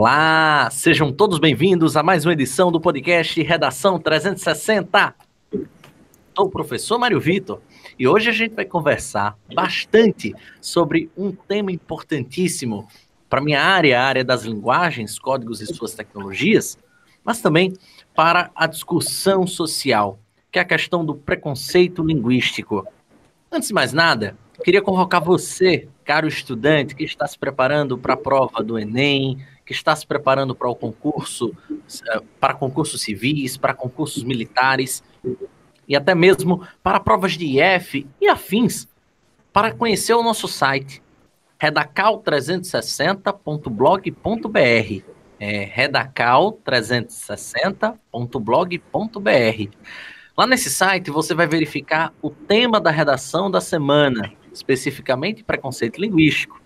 Olá, sejam todos bem-vindos a mais uma edição do podcast Redação 360. Sou o professor Mário Vitor e hoje a gente vai conversar bastante sobre um tema importantíssimo para minha área, a área das linguagens, códigos e suas tecnologias, mas também para a discussão social, que é a questão do preconceito linguístico. Antes de mais nada, queria convocar você, caro estudante que está se preparando para a prova do Enem, que está se preparando para o concurso, eh, para concursos civis, para concursos militares e até mesmo para provas de IF e afins, para conhecer o nosso site redacal360.blog.br é redacal360.blog.br Lá nesse site você vai verificar o tema da redação da semana, especificamente preconceito linguístico.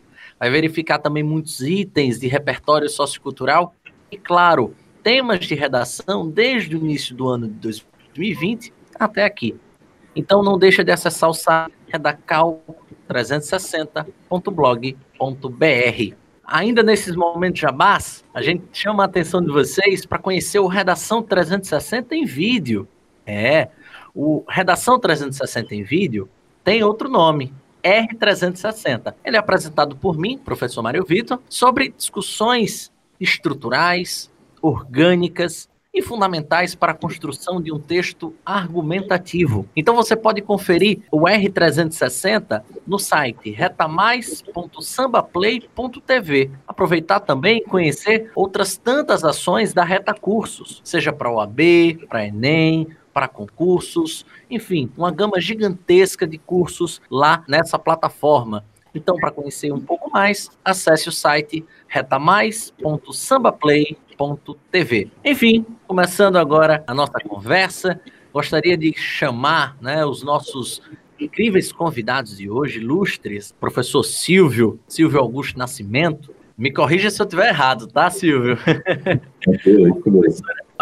Vai verificar também muitos itens de repertório sociocultural e, claro, temas de redação desde o início do ano de 2020 até aqui. Então não deixa de acessar o site redacal360.blog.br. Ainda nesses momentos jabás, a gente chama a atenção de vocês para conhecer o Redação 360 em vídeo. É, o Redação 360 em vídeo tem outro nome, R360. Ele é apresentado por mim, professor Mário Vitor, sobre discussões estruturais, orgânicas e fundamentais para a construção de um texto argumentativo. Então você pode conferir o R360 no site retamais.sambaplay.tv. Aproveitar também e conhecer outras tantas ações da Reta Cursos, seja para o AB, para Enem, para concursos, enfim, uma gama gigantesca de cursos lá nessa plataforma. Então, para conhecer um pouco mais, acesse o site retamais.sambaplay.tv. Enfim, começando agora a nossa conversa, gostaria de chamar né, os nossos incríveis convidados de hoje, ilustres, professor Silvio, Silvio Augusto Nascimento. Me corrija se eu estiver errado, tá, Silvio?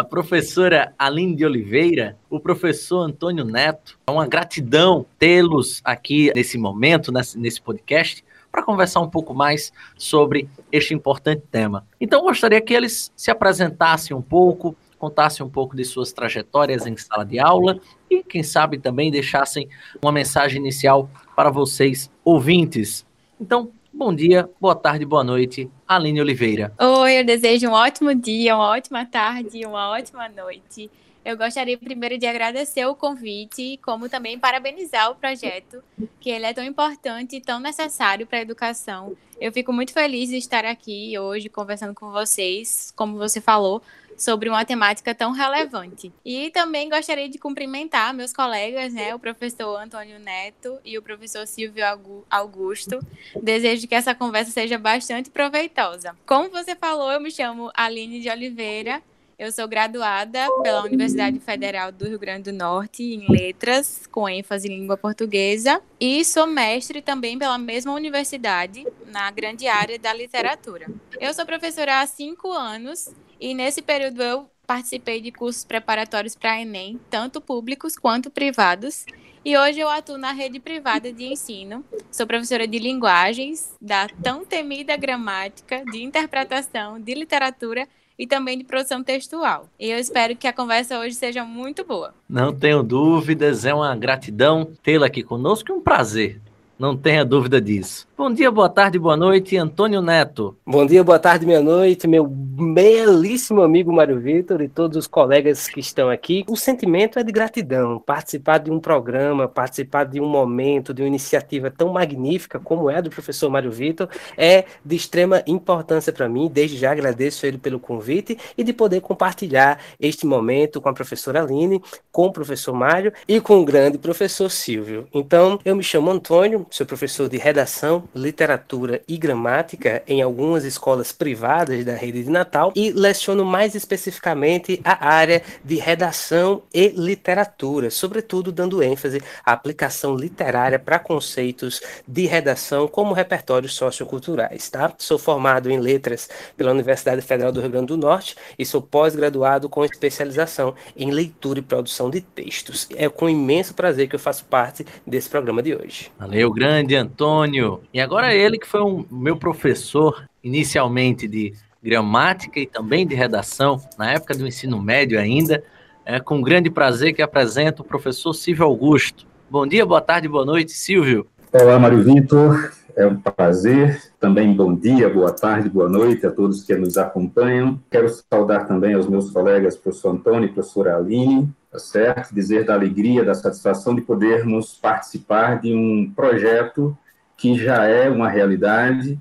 a professora Aline de Oliveira, o professor Antônio Neto. É uma gratidão tê-los aqui nesse momento, nesse, podcast, para conversar um pouco mais sobre este importante tema. Então, gostaria que eles se apresentassem um pouco, contassem um pouco de suas trajetórias em sala de aula e, quem sabe, também deixassem uma mensagem inicial para vocês, ouvintes. Então, Bom dia, boa tarde, boa noite, Aline Oliveira. Oi, eu desejo um ótimo dia, uma ótima tarde uma ótima noite. Eu gostaria primeiro de agradecer o convite, como também parabenizar o projeto, que ele é tão importante e tão necessário para a educação. Eu fico muito feliz de estar aqui hoje conversando com vocês, como você falou, sobre uma temática tão relevante. E também gostaria de cumprimentar meus colegas, né, o professor Antônio Neto e o professor Silvio Augusto. Desejo que essa conversa seja bastante proveitosa. Como você falou, eu me chamo Aline de Oliveira. Eu sou graduada pela Universidade Federal do Rio Grande do Norte em Letras, com ênfase em língua portuguesa, e sou mestre também pela mesma universidade, na grande área da literatura. Eu sou professora há cinco anos e nesse período eu participei de cursos preparatórios para Enem, tanto públicos quanto privados. E hoje eu atuo na rede privada de ensino. Sou professora de linguagens, da tão temida gramática, de interpretação, de literatura e também de produção textual. E eu espero que a conversa hoje seja muito boa. Não tenho dúvidas, é uma gratidão tê-la aqui conosco e um prazer não tenha dúvida disso. Bom dia, boa tarde, boa noite, Antônio Neto. Bom dia, boa tarde, meia noite, meu belíssimo amigo Mário Vitor e todos os colegas que estão aqui. O sentimento é de gratidão, participar de um programa, participar de um momento, de uma iniciativa tão magnífica como é a do professor Mário Vitor, é de extrema importância para mim. Desde já agradeço ele pelo convite e de poder compartilhar este momento com a professora Aline, com o professor Mário e com o grande professor Silvio. Então, eu me chamo Antônio, sou professor de redação, literatura e gramática em algumas escolas privadas da rede de Natal e leciono mais especificamente a área de redação e literatura, sobretudo dando ênfase à aplicação literária para conceitos de redação como repertórios socioculturais, tá? Sou formado em letras pela Universidade Federal do Rio Grande do Norte e sou pós-graduado com especialização em leitura e produção de textos. É com imenso prazer que eu faço parte desse programa de hoje. Valeu, grande Antônio. E agora ele que foi um meu professor inicialmente de gramática e também de redação, na época do ensino médio ainda. É com grande prazer que apresento o professor Silvio Augusto. Bom dia, boa tarde, boa noite, Silvio. Olá, Mário Vitor. É um prazer. Também bom dia, boa tarde, boa noite a todos que nos acompanham. Quero saudar também aos meus colegas, professor Antônio e professora Aline, tá certo? Dizer da alegria, da satisfação de podermos participar de um projeto que já é uma realidade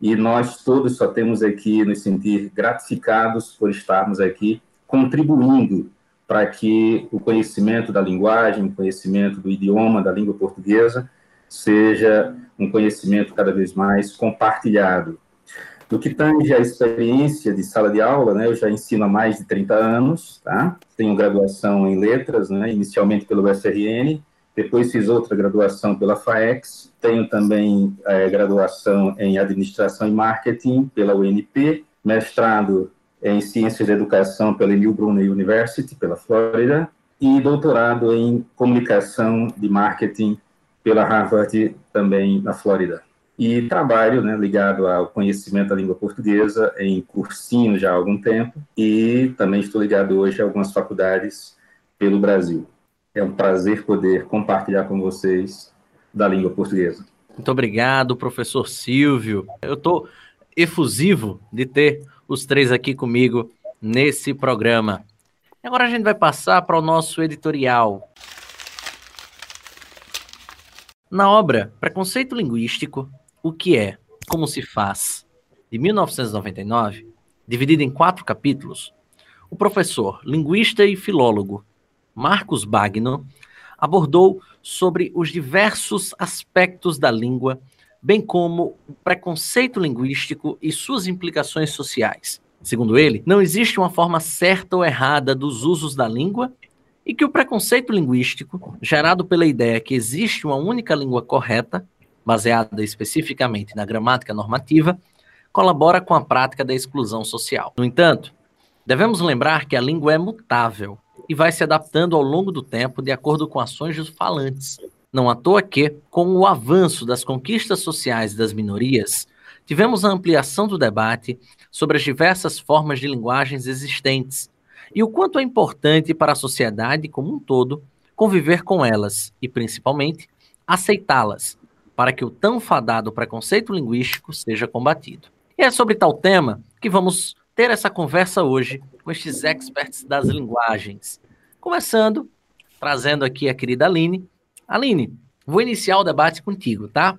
e nós todos só temos aqui nos sentir gratificados por estarmos aqui contribuindo para que o conhecimento da linguagem, o conhecimento do idioma, da língua portuguesa, seja um conhecimento cada vez mais compartilhado. No que tange a experiência de sala de aula, né, eu já ensino há mais de 30 anos, tá? Tenho graduação em letras, né, inicialmente pelo UFRN, depois fiz outra graduação pela FAEX, tenho também é, graduação em administração e marketing pela UNP, mestrado em ciências da educação pela New Brunel University, pela Flórida, e doutorado em comunicação de marketing pela Harvard, também na Flórida. E trabalho né, ligado ao conhecimento da língua portuguesa em cursinho já há algum tempo, e também estou ligado hoje a algumas faculdades pelo Brasil. É um prazer poder compartilhar com vocês da língua portuguesa. Muito obrigado, professor Silvio. Eu estou efusivo de ter os três aqui comigo nesse programa. Agora a gente vai passar para o nosso editorial. Na obra Preconceito Linguístico, o que é, como se faz, de 1999, dividida em quatro capítulos, o professor, linguista e filólogo Marcos Bagno abordou sobre os diversos aspectos da língua, bem como o preconceito linguístico e suas implicações sociais. Segundo ele, não existe uma forma certa ou errada dos usos da língua e que o preconceito linguístico, gerado pela ideia que existe uma única língua correta, baseada especificamente na gramática normativa, colabora com a prática da exclusão social. No entanto, devemos lembrar que a língua é mutável e vai se adaptando ao longo do tempo de acordo com ações dos falantes. Não à toa que, com o avanço das conquistas sociais das minorias, tivemos a ampliação do debate sobre as diversas formas de linguagens existentes, e o quanto é importante para a sociedade como um todo conviver com elas e, principalmente, aceitá-las, para que o tão fadado preconceito linguístico seja combatido. E é sobre tal tema que vamos ter essa conversa hoje com estes experts das linguagens. Começando, trazendo aqui a querida Aline. Aline, vou iniciar o debate contigo, tá?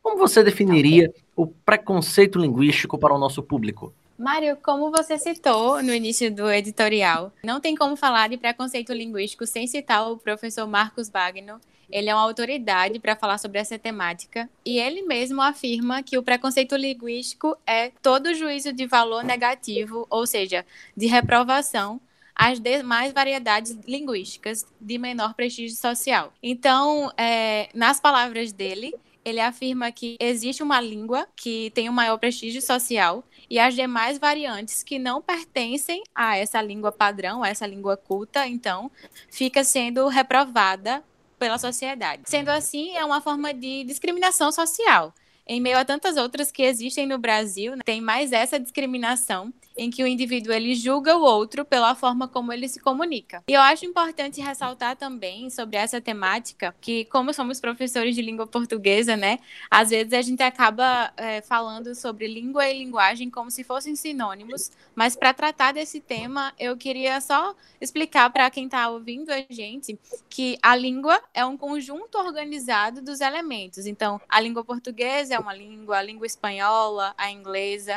Como você definiria o preconceito linguístico para o nosso público? Mário, como você citou no início do editorial, não tem como falar de preconceito linguístico sem citar o professor Marcos Bagno. Ele é uma autoridade para falar sobre essa temática e ele mesmo afirma que o preconceito linguístico é todo juízo de valor negativo, ou seja, de reprovação às demais variedades linguísticas de menor prestígio social. Então, é, nas palavras dele, ele afirma que existe uma língua que tem um maior prestígio social e as demais variantes que não pertencem a essa língua padrão, a essa língua culta, então, fica sendo reprovada pela sociedade. Sendo assim, é uma forma de discriminação social. Em meio a tantas outras que existem no Brasil, né, tem mais essa discriminação em que o indivíduo ele julga o outro pela forma como ele se comunica. E eu acho importante ressaltar também sobre essa temática que, como somos professores de língua portuguesa, né, às vezes a gente acaba é, falando sobre língua e linguagem como se fossem sinônimos, mas para tratar desse tema, eu queria só explicar para quem está ouvindo a gente que a língua é um conjunto organizado dos elementos. Então, a língua portuguesa é uma língua, a língua espanhola, a inglesa.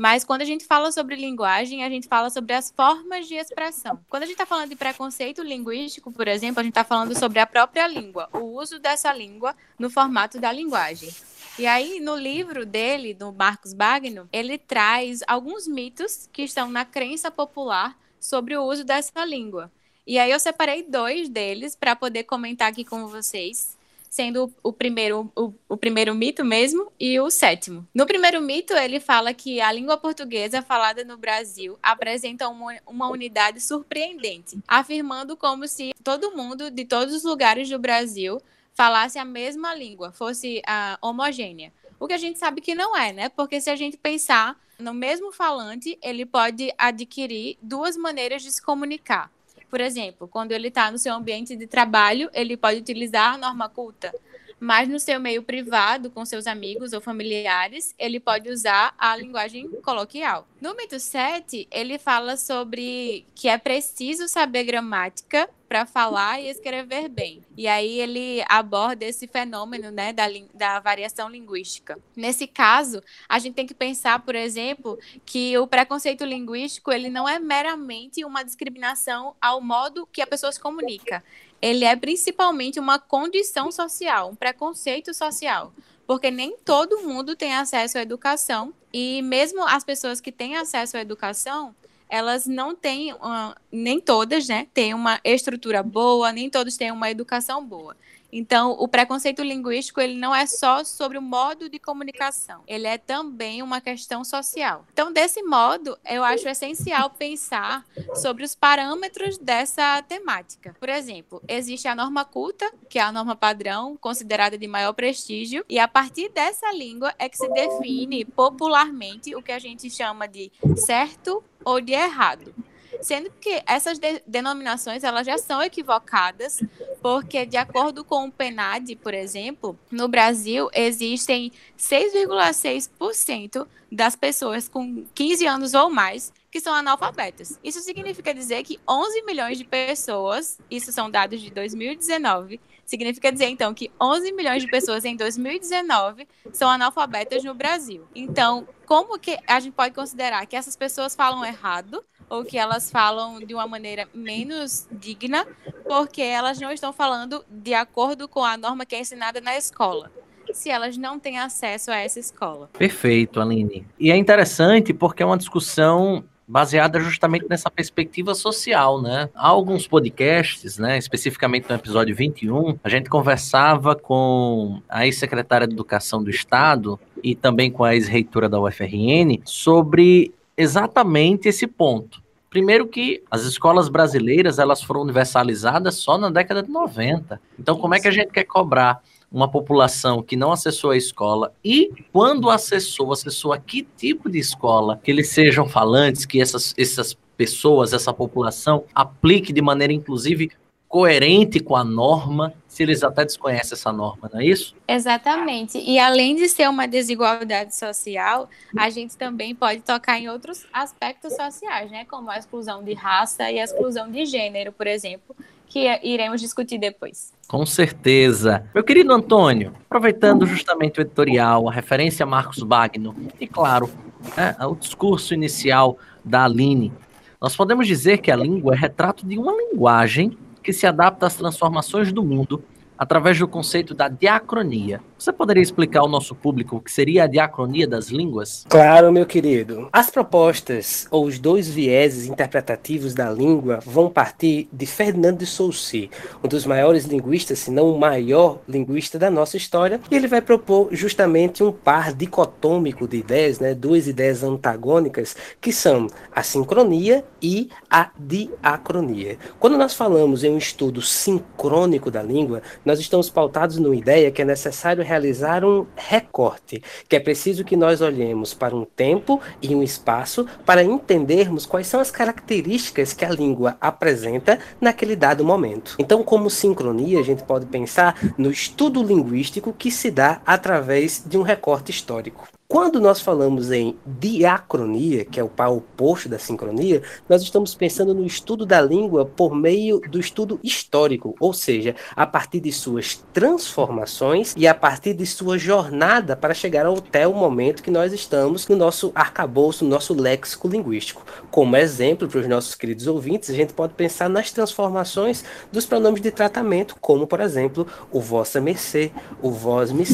Mas quando a gente fala sobre linguagem, a gente fala sobre as formas de expressão. Quando a gente está falando de preconceito linguístico, por exemplo, a gente está falando sobre a própria língua, o uso dessa língua no formato da linguagem. E aí, no livro dele, do Marcos Bagno, ele traz alguns mitos que estão na crença popular sobre o uso dessa língua. E aí eu separei dois deles para poder comentar aqui com vocês sendo o primeiro, o, o, primeiro mito mesmo e o sétimo. No primeiro mito, ele fala que a língua portuguesa falada no Brasil apresenta uma, uma unidade surpreendente, afirmando como se todo mundo de todos os lugares do Brasil falasse a mesma língua, fosse uh, homogênea. O que a gente sabe que não é, né? Porque se a gente pensar no mesmo falante, ele pode adquirir duas maneiras de se comunicar. Por exemplo, quando ele está no seu ambiente de trabalho, ele pode utilizar a norma culta mas no seu meio privado, com seus amigos ou familiares, ele pode usar a linguagem coloquial. No mito 7, ele fala sobre que é preciso saber gramática para falar e escrever bem. E aí ele aborda esse fenômeno né, da, da variação linguística. Nesse caso, a gente tem que pensar, por exemplo, que o preconceito linguístico ele não é meramente uma discriminação ao modo que a pessoa se comunica ele é principalmente uma condição social, um preconceito social, porque nem todo mundo tem acesso à educação e mesmo as pessoas que têm acesso à educação, elas não têm, uh, nem todas, né, têm uma estrutura boa, nem todos têm uma educação boa. Então, o preconceito linguístico ele não é só sobre o modo de comunicação, ele é também uma questão social. Então, desse modo, eu acho essencial pensar sobre os parâmetros dessa temática. Por exemplo, existe a norma culta, que é a norma padrão, considerada de maior prestígio, e a partir dessa língua é que se define popularmente o que a gente chama de certo ou de errado sendo que essas de denominações elas já são equivocadas, porque de acordo com o PNAD, por exemplo, no Brasil existem 6,6% das pessoas com 15 anos ou mais que são analfabetas. Isso significa dizer que 11 milhões de pessoas, isso são dados de 2019, significa dizer então que 11 milhões de pessoas em 2019 são analfabetas no Brasil. Então, como que a gente pode considerar que essas pessoas falam errado ou que elas falam de uma maneira menos digna, porque elas não estão falando de acordo com a norma que é ensinada na escola se elas não têm acesso a essa escola. Perfeito, Aline. E é interessante porque é uma discussão baseada justamente nessa perspectiva social, né? Há alguns podcasts, né, especificamente no episódio 21, a gente conversava com a ex-secretária de Educação do Estado e também com a ex-reitora da UFRN sobre exatamente esse ponto. Primeiro que as escolas brasileiras elas foram universalizadas só na década de 90. Então, como é que a gente quer cobrar uma população que não acessou a escola e quando acessou, acessou a que tipo de escola, que eles sejam falantes, que essas, essas pessoas, essa população aplique de maneira inclusive coerente com a norma, se eles até desconhecem essa norma, não é isso? Exatamente. E além de ser uma desigualdade social, a gente também pode tocar em outros aspectos sociais, né? Como a exclusão de raça e a exclusão de gênero, por exemplo, que iremos discutir depois. Com certeza. Meu querido Antônio, aproveitando justamente o editorial, a referência a Marcos Bagno e, claro, né, o discurso inicial da Aline, nós podemos dizer que a língua é retrato de uma linguagem que se adapta às transformações do mundo através do conceito da diacronia. Você poderia explicar ao nosso público o que seria a diacronia das línguas? Claro, meu querido. As propostas ou os dois vieses interpretativos da língua vão partir de Fernando de Saussure, um dos maiores linguistas, se não o maior linguista da nossa história, e ele vai propor justamente um par dicotômico de ideias, né, duas ideias antagônicas, que são a sincronia e a diacronia. Quando nós falamos em um estudo sincrônico da língua, nós estamos pautados numa ideia que é necessário realizar um recorte, que é preciso que nós olhemos para um tempo e um espaço para entendermos quais são as características que a língua apresenta naquele dado momento. Então, como sincronia, a gente pode pensar no estudo linguístico que se dá através de um recorte histórico. Quando nós falamos em diacronia, que é o par oposto da sincronia, nós estamos pensando no estudo da língua por meio do estudo histórico, ou seja, a partir de suas transformações e a partir de sua jornada para chegar até o momento que nós estamos no nosso arcabouço, no nosso léxico linguístico. Como exemplo, para os nossos queridos ouvintes, a gente pode pensar nas transformações dos pronomes de tratamento, como, por exemplo, o vossa mercê, o vós me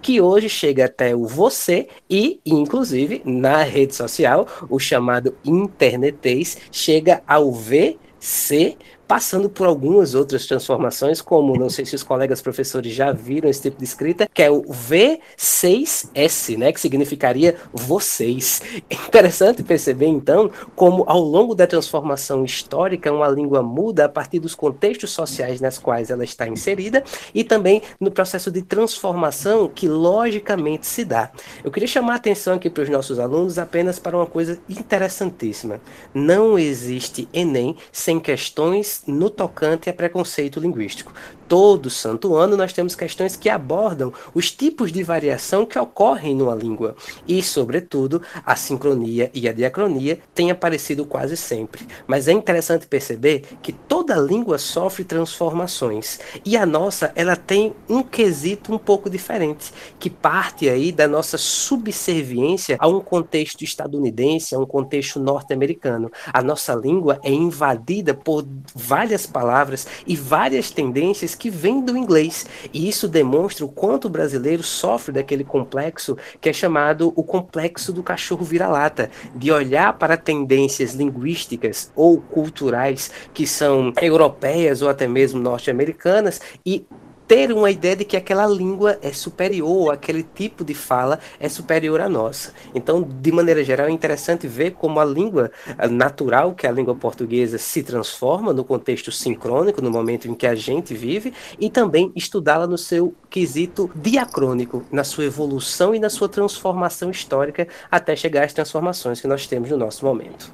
que hoje chega até o você e, inclusive, na rede social, o chamado internetês chega ao VC passando por algumas outras transformações, como não sei se os colegas professores já viram esse tipo de escrita, que é o V6S, né, que significaria vocês. É interessante perceber então como ao longo da transformação histórica uma língua muda a partir dos contextos sociais nas quais ela está inserida e também no processo de transformação que logicamente se dá. Eu queria chamar a atenção aqui para os nossos alunos apenas para uma coisa interessantíssima. Não existe ENEM sem questões no tocante a preconceito linguístico todo santo ano nós temos questões que abordam os tipos de variação que ocorrem numa língua. E, sobretudo, a sincronia e a diacronia têm aparecido quase sempre. Mas é interessante perceber que toda língua sofre transformações. E a nossa, ela tem um quesito um pouco diferente, que parte aí da nossa subserviência a um contexto estadunidense, a um contexto norte-americano. A nossa língua é invadida por várias palavras e várias tendências que vêm do inglês. E isso demonstra o quanto o brasileiro sofre daquele complexo que é chamado o complexo do cachorro vira-lata, de olhar para tendências linguísticas ou culturais que são europeias ou até mesmo norte-americanas e ter uma ideia de que aquela língua é superior, aquele tipo de fala é superior à nossa. Então, de maneira geral, é interessante ver como a língua natural, que é a língua portuguesa, se transforma no contexto sincrônico, no momento em que a gente vive, e também estudá-la no seu quesito diacrônico, na sua evolução e na sua transformação histórica, até chegar às transformações que nós temos no nosso momento.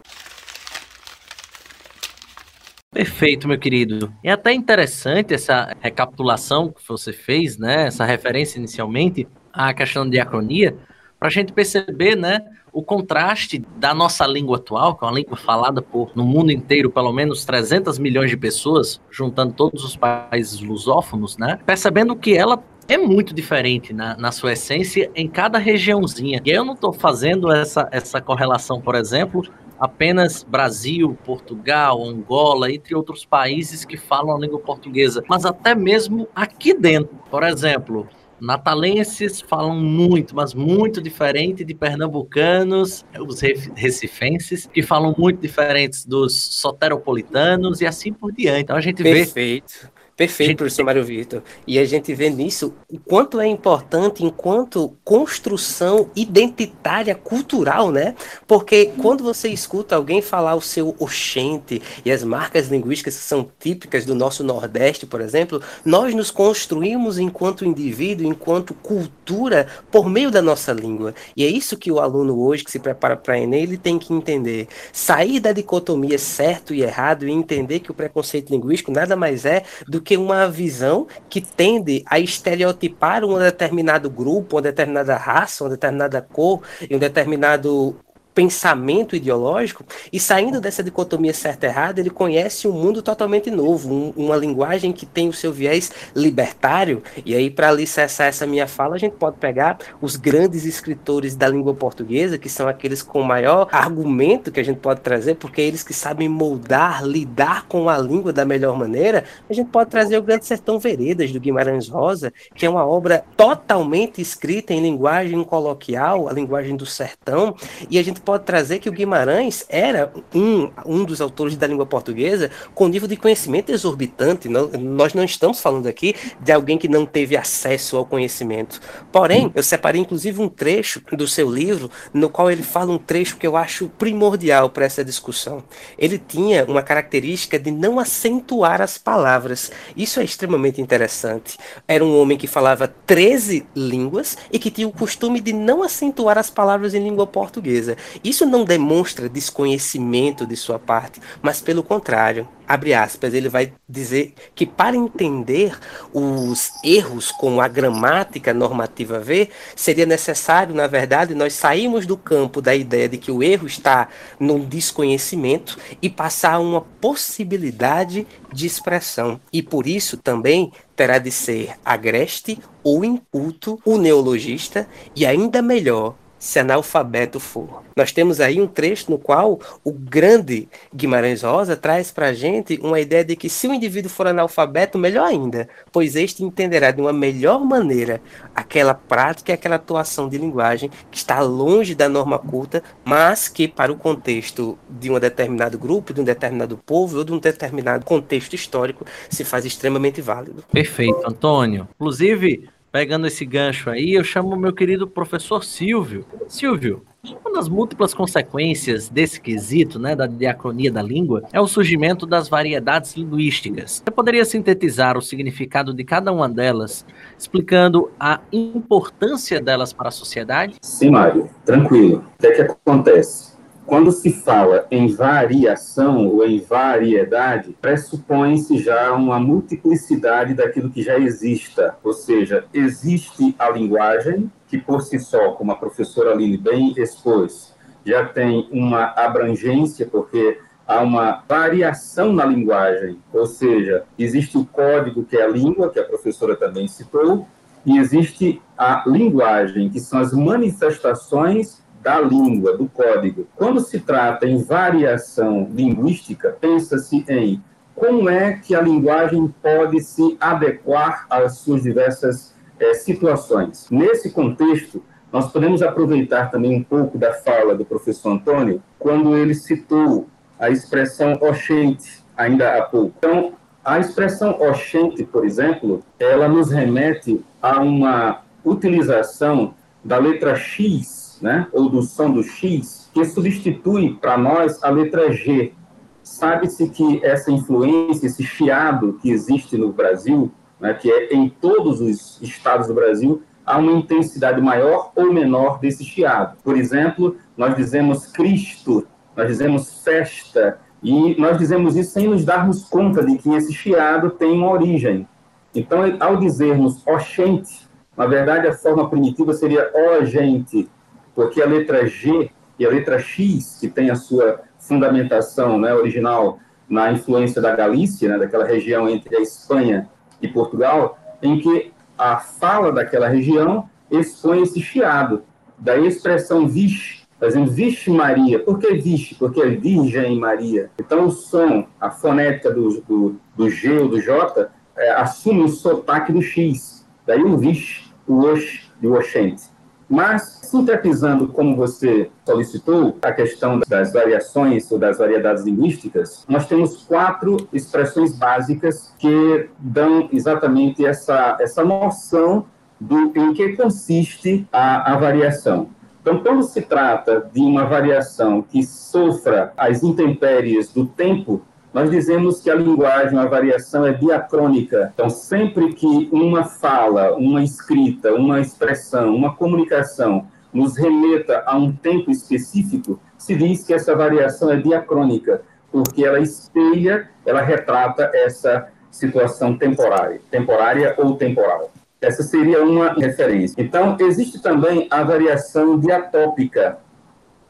Perfeito, meu querido. É até interessante essa recapitulação que você fez, né? Essa referência inicialmente à questão de diacronia, para a gente perceber, né? O contraste da nossa língua atual, que é uma língua falada por no mundo inteiro pelo menos 300 milhões de pessoas, juntando todos os países lusófonos, né? Percebendo que ela é muito diferente na, na sua essência em cada regiãozinha. E eu não estou fazendo essa, essa correlação, por exemplo, apenas Brasil, Portugal, Angola, entre outros países que falam a língua portuguesa, mas até mesmo aqui dentro. Por exemplo, natalenses falam muito, mas muito diferente de pernambucanos, os recifenses, que falam muito diferentes dos soteropolitanos e assim por diante. Então a gente Perfeito. vê. Perfeito. Gente... professor Mário Vitor. E a gente vê nisso o quanto é importante enquanto construção identitária cultural, né? Porque quando você escuta alguém falar o seu oxente e as marcas linguísticas que são típicas do nosso Nordeste, por exemplo, nós nos construímos enquanto indivíduo, enquanto cultura, por meio da nossa língua. E é isso que o aluno hoje que se prepara para Enem, ele tem que entender. Sair da dicotomia certo e errado e entender que o preconceito linguístico nada mais é do que uma visão que tende a estereotipar um determinado grupo, uma determinada raça, uma determinada cor e um determinado pensamento ideológico e saindo dessa dicotomia certa errada, ele conhece um mundo totalmente novo, um, uma linguagem que tem o seu viés libertário. E aí, para alicerçar essa minha fala, a gente pode pegar os grandes escritores da língua portuguesa, que são aqueles com maior argumento que a gente pode trazer, porque é eles que sabem moldar, lidar com a língua da melhor maneira. A gente pode trazer o Grande Sertão Veredas, do Guimarães Rosa, que é uma obra totalmente escrita em linguagem coloquial, a linguagem do sertão, e a gente pode trazer que o Guimarães era um, um dos autores da língua portuguesa com nível de conhecimento exorbitante. Não, nós não estamos falando aqui de alguém que não teve acesso ao conhecimento. Porém, eu separei inclusive um trecho do seu livro, no qual ele fala um trecho que eu acho primordial para essa discussão. Ele tinha uma característica de não acentuar as palavras. Isso é extremamente interessante. Era um homem que falava 13 línguas e que tinha o costume de não acentuar as palavras em língua portuguesa. Isso não demonstra desconhecimento de sua parte, mas pelo contrário, abre aspas, ele vai dizer que para entender os erros com a gramática normativa V, seria necessário, na verdade, nós sairmos do campo da ideia de que o erro está no desconhecimento e passar a uma possibilidade de expressão. E por isso também terá de ser agreste ou inculto o neologista e ainda melhor se analfabeto for. Nós temos aí um trecho no qual o grande Guimarães Rosa traz para a gente uma ideia de que se o indivíduo for analfabeto, melhor ainda, pois este entenderá de uma melhor maneira aquela prática e aquela atuação de linguagem que está longe da norma culta, mas que para o contexto de um determinado grupo, de um determinado povo ou de um determinado contexto histórico se faz extremamente válido. Perfeito, Antônio. Inclusive, pegando esse gancho aí, eu chamo meu querido professor Silvio. Silvio, uma das múltiplas consequências desse quesito, né, da diacronia da língua, é o surgimento das variedades linguísticas. Você poderia sintetizar o significado de cada uma delas, explicando a importância delas para a sociedade? Sim, Mário, tranquilo. O que é que acontece? Quando se fala em variação ou em variedade, pressupõe-se já uma multiplicidade daquilo que já exista, ou seja, existe a linguagem, que por si só, como a professora Aline bem expôs, já tem uma abrangência, porque há uma variação na linguagem, ou seja, existe o código, que é a língua, que a professora também citou, e existe a linguagem, que são as manifestações da língua, do código. Quando se trata em variação linguística, pensa-se em como é que a linguagem pode se adequar às suas diversas é, situações. Nesse contexto, nós podemos aproveitar também um pouco da fala do professor Antônio, quando ele citou a expressão oxente, ainda há pouco. Então, a expressão oxente, por exemplo, ela nos remete a uma utilização da letra X né, ou do som do X, que substitui para nós a letra G. Sabe-se que essa influência, esse chiado que existe no Brasil, né, que é em todos os estados do Brasil, há uma intensidade maior ou menor desse chiado. Por exemplo, nós dizemos Cristo, nós dizemos festa, e nós dizemos isso sem nos darmos conta de que esse chiado tem uma origem. Então, ao dizermos oxente, na verdade a forma primitiva seria ó gente, porque a letra G e a letra X, que tem a sua fundamentação né, original na influência da Galícia, né, daquela região entre a Espanha e Portugal, em que a fala daquela região expõe esse chiado. da expressão vixe, fazendo vixe Maria. Por que vixe? Porque é Virgem Maria. Então o som, a fonética do, do, do G ou do J, é, assume o sotaque do X. Daí o vixe, o oxe e o oxente. Mas, sintetizando como você solicitou, a questão das variações ou das variedades linguísticas, nós temos quatro expressões básicas que dão exatamente essa, essa noção do em que consiste a, a variação. Então, quando se trata de uma variação que sofra as intempéries do tempo, nós dizemos que a linguagem, a variação é diacrônica. Então, sempre que uma fala, uma escrita, uma expressão, uma comunicação nos remeta a um tempo específico, se diz que essa variação é diacrônica, porque ela espelha, ela retrata essa situação temporária, temporária ou temporal. Essa seria uma referência. Então, existe também a variação diatópica,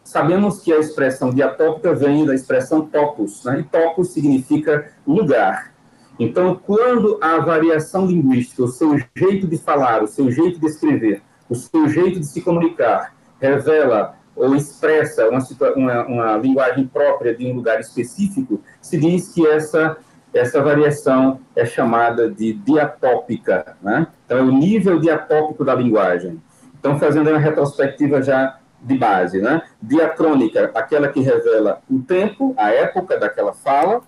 Sabemos que a expressão diatópica vem da expressão topos, né? e topos significa lugar. Então, quando a variação linguística, o seu jeito de falar, o seu jeito de escrever, o seu jeito de se comunicar, revela ou expressa uma, uma, uma linguagem própria de um lugar específico, se diz que essa essa variação é chamada de diatópica, né? Então, é o nível diatópico da linguagem. Então, fazendo uma retrospectiva já de base, né? Diacrônica, aquela que revela o tempo, a época daquela fala,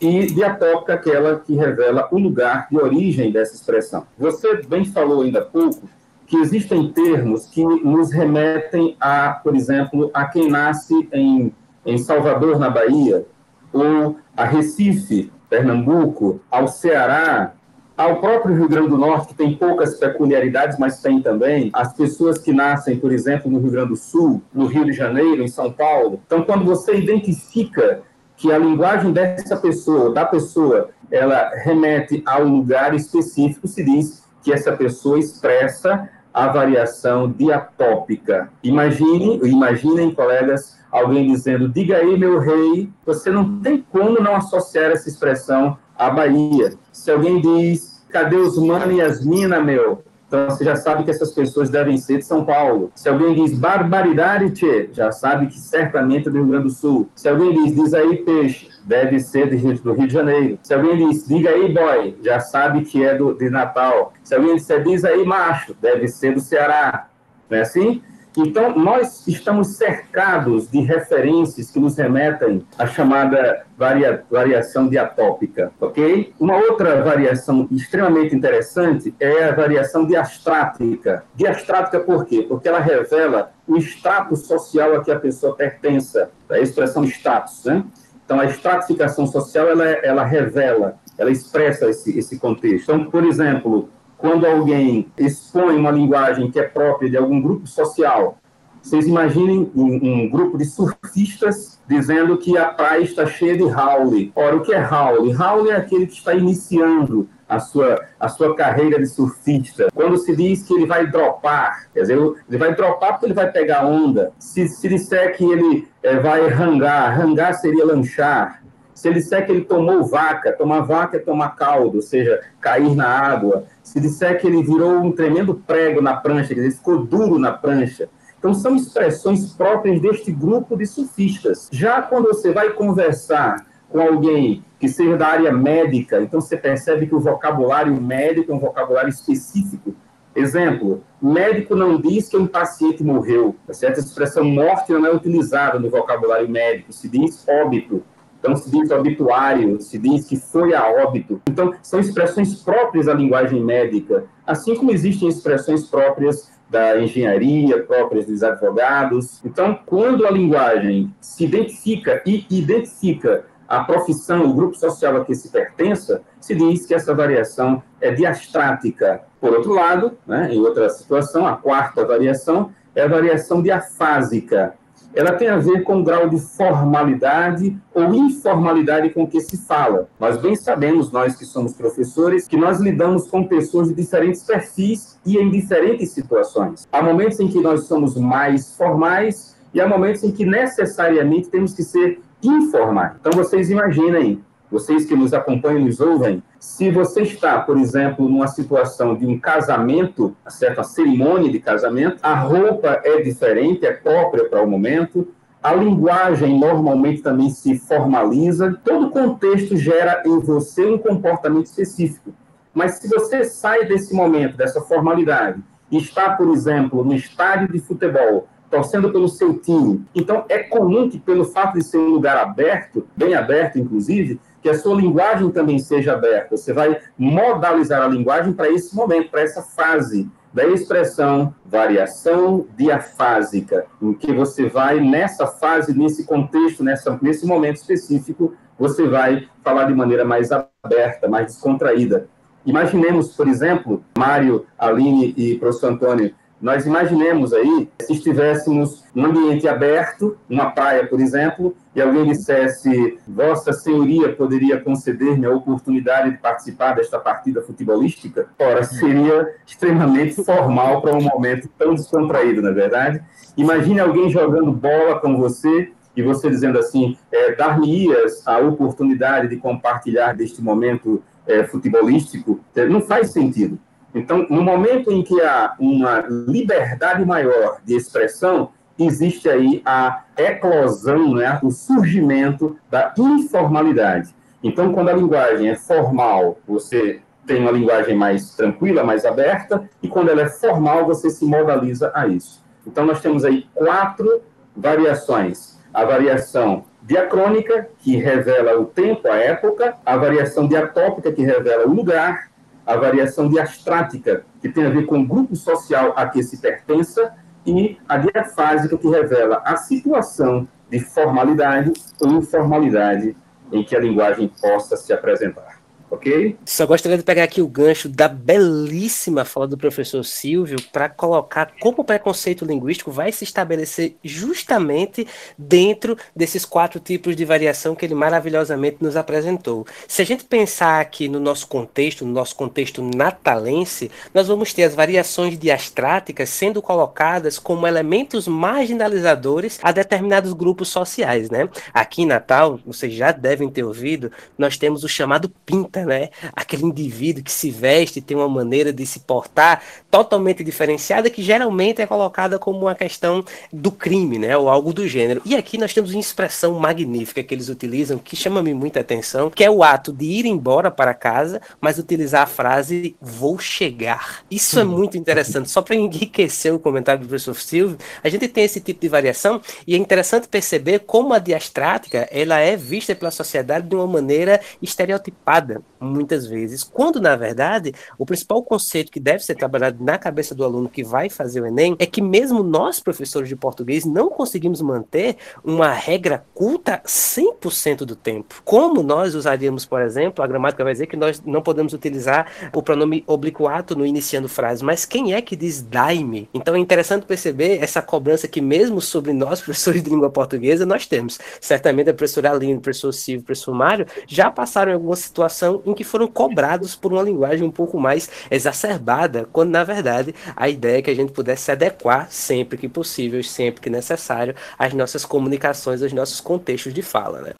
e diatópica, aquela que revela o lugar de origem dessa expressão. Você bem falou ainda há pouco que existem termos que nos remetem a, por exemplo, a quem nasce em, em Salvador, na Bahia, ou a Recife, Pernambuco, ao Ceará, ao próprio Rio Grande do Norte, que tem poucas peculiaridades, mas tem também, as pessoas que nascem, por exemplo, no Rio Grande do Sul, no Rio de Janeiro, em São Paulo. Então, quando você identifica que a linguagem dessa pessoa, da pessoa, ela remete a um lugar específico, se diz que essa pessoa expressa a variação diatópica. Imagine, imaginem, colegas, alguém dizendo, diga aí, meu rei, você não tem como não associar essa expressão à Bahia. Se alguém diz, cadê os mano e as mina, meu? então você já sabe que essas pessoas devem ser de São Paulo. Se alguém diz barbaridade, tchê, já sabe que certamente é do Rio Grande do Sul. Se alguém diz, diz aí peixe, deve ser do Rio, do Rio de Janeiro. Se alguém diz, diga aí boy, já sabe que é do, de Natal. Se alguém disser, diz aí macho, deve ser do Ceará. Não é assim? Então, nós estamos cercados de referências que nos remetem à chamada varia, variação diatópica, ok? Uma outra variação extremamente interessante é a variação diastrática. Diastrática por quê? Porque ela revela o status social a que a pessoa pertença, a expressão status, né? Então, a estratificação social, ela, ela revela, ela expressa esse, esse contexto. Então, por exemplo, quando alguém expõe uma linguagem que é própria de algum grupo social, vocês imaginem um, um, grupo de surfistas dizendo que a praia está cheia de haule. Ora, o que é haule? Haule é aquele que está iniciando a sua, a sua carreira de surfista. Quando se diz que ele vai dropar, quer dizer, ele vai dropar porque ele vai pegar onda. Se, se disser que ele é, vai rangar, rangar seria lanchar. Se ele disser que ele tomou vaca, tomar vaca é tomar caldo, ou seja, cair na água. Se disser que ele virou um tremendo prego na prancha, quer dizer, ficou duro na prancha. Então, são expressões próprias deste grupo de sufistas. Já quando você vai conversar com alguém que seja da área médica, então você percebe que o vocabulário médico é um vocabulário específico. Exemplo, médico não diz que um paciente morreu. Certa expressão morte não é utilizada no vocabulário médico, se diz óbito. Então, se diz obituário, se diz que foi a óbito. Então, são expressões próprias da linguagem médica, assim como existem expressões próprias da engenharia, próprias dos advogados. Então, quando a linguagem se identifica e identifica a profissão, o grupo social a que se pertença, se diz que essa variação é diastrática. Por outro lado, né, em outra situação, a quarta variação é a variação diafásica ela tem a ver com o grau de formalidade ou informalidade com que se fala. Nós bem sabemos, nós que somos professores, que nós lidamos com pessoas de diferentes perfis e em diferentes situações. Há momentos em que nós somos mais formais e há momentos em que necessariamente temos que ser informais. Então, vocês imaginem vocês que nos acompanham e nos ouvem, se você está, por exemplo, numa situação de um casamento, certa cerimônia de casamento, a roupa é diferente, é própria para o momento, a linguagem normalmente também se formaliza, todo contexto gera em você um comportamento específico. Mas se você sai desse momento, dessa formalidade, e está, por exemplo, no estádio de futebol, torcendo pelo seu time. Então, é comum que, pelo fato de ser um lugar aberto, bem aberto, inclusive, que a sua linguagem também seja aberta. Você vai modalizar a linguagem para esse momento, para essa fase da expressão variação diafásica, em que você vai, nessa fase, nesse contexto, nessa, nesse momento específico, você vai falar de maneira mais aberta, mais descontraída. Imaginemos, por exemplo, Mário, Aline e professor Antônio, nós imaginemos aí, se estivéssemos num ambiente aberto, uma praia, por exemplo, e alguém dissesse: Vossa Senhoria poderia conceder-me a oportunidade de participar desta partida futebolística? Ora, seria extremamente formal para um momento tão descontraído, na é verdade? Imagine alguém jogando bola com você e você dizendo assim: é, dar-me-ias a oportunidade de compartilhar deste momento é, futebolístico? Não faz sentido. Então, no momento em que há uma liberdade maior de expressão, existe aí a eclosão, né, o surgimento da informalidade. Então, quando a linguagem é formal, você tem uma linguagem mais tranquila, mais aberta, e quando ela é formal, você se modaliza a isso. Então, nós temos aí quatro variações. A variação diacrônica, que revela o tempo, a época, a variação diatópica, que revela o lugar, a variação diastrática, que tem a ver com o grupo social a que se pertença, e a diafásica, que revela a situação de formalidade ou informalidade em que a linguagem possa se apresentar ok? Só gostaria de pegar aqui o gancho da belíssima fala do professor Silvio para colocar como o preconceito linguístico vai se estabelecer justamente dentro desses quatro tipos de variação que ele maravilhosamente nos apresentou. Se a gente pensar aqui no nosso contexto, no nosso contexto natalense, nós vamos ter as variações diastráticas sendo colocadas como elementos marginalizadores a determinados grupos sociais, né? Aqui em Natal, vocês já devem ter ouvido, nós temos o chamado pinta né? Aquele indivíduo que se veste tem uma maneira de se portar totalmente diferenciada que geralmente é colocada como uma questão do crime, né? Ou algo do gênero. E aqui nós temos uma expressão magnífica que eles utilizam que chama-me muita atenção, que é o ato de ir embora para casa, mas utilizar a frase vou chegar. Isso é muito interessante. Só para enriquecer o comentário do professor Silvio, a gente tem esse tipo de variação e é interessante perceber como a diastrática ela é vista pela sociedade de uma maneira estereotipada, muitas vezes, quando na verdade o principal conceito que deve ser trabalhado na cabeça do aluno que vai fazer o Enem é que mesmo nós, professores de português, não conseguimos manter uma regra culta 100% do tempo. Como nós usaríamos, por exemplo, a gramática vai dizer que nós não podemos utilizar o pronome obliquato no iniciando frase, mas quem é que diz daime? Então é interessante perceber essa cobrança que mesmo sobre nós, professores de língua portuguesa, nós temos. Certamente a professora Aline, o professor Silvio, o professor Mário já passaram em alguma situação em que foram cobrados por uma linguagem um pouco mais exacerbada, quando na verdade a ideia é que a gente pudesse se adequar sempre que possível, sempre que necessário, às nossas comunicações, aos nossos contextos de fala, né?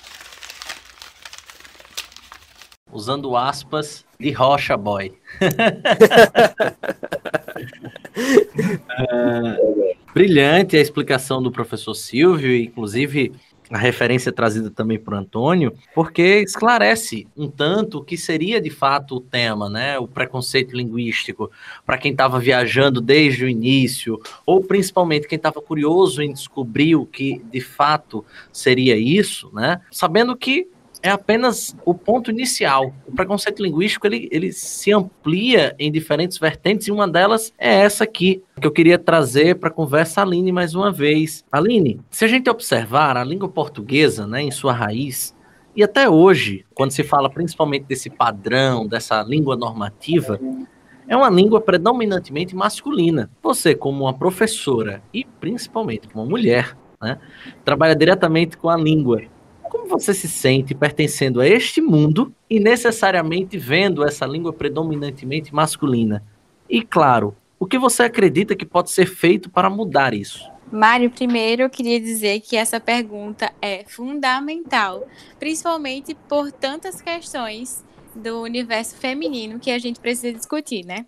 Usando aspas de Rocha Boy. uh, brilhante a explicação do professor Silvio, inclusive a referência trazida também por Antônio, porque esclarece um tanto o que seria de fato o tema, né? O preconceito linguístico, para quem estava viajando desde o início, ou principalmente quem estava curioso em descobrir o que de fato seria isso, né? Sabendo que é apenas o ponto inicial. O preconceito linguístico ele, ele se amplia em diferentes vertentes e uma delas é essa aqui que eu queria trazer para a conversa Aline mais uma vez. Aline, se a gente observar a língua portuguesa, né, em sua raiz, e até hoje, quando se fala principalmente desse padrão, dessa língua normativa, é uma língua predominantemente masculina. Você, como uma professora e principalmente como uma mulher, né, trabalha diretamente com a língua. Como você se sente pertencendo a este mundo e necessariamente vendo essa língua predominantemente masculina? E claro, o que você acredita que pode ser feito para mudar isso? Mário, primeiro eu queria dizer que essa pergunta é fundamental, principalmente por tantas questões do universo feminino que a gente precisa discutir, né?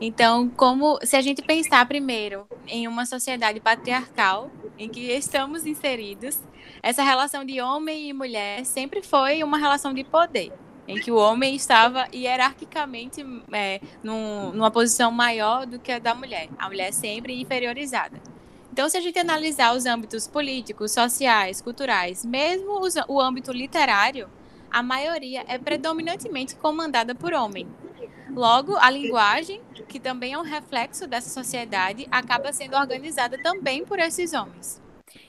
Então, como se a gente pensar primeiro em uma sociedade patriarcal em que estamos inseridos, essa relação de homem e mulher sempre foi uma relação de poder, em que o homem estava hierarquicamente é, num, numa posição maior do que a da mulher, a mulher sempre inferiorizada. Então, se a gente analisar os âmbitos políticos, sociais, culturais, mesmo os, o âmbito literário, a maioria é predominantemente comandada por homem. Logo, a linguagem, que também é um reflexo dessa sociedade, acaba sendo organizada também por esses homens.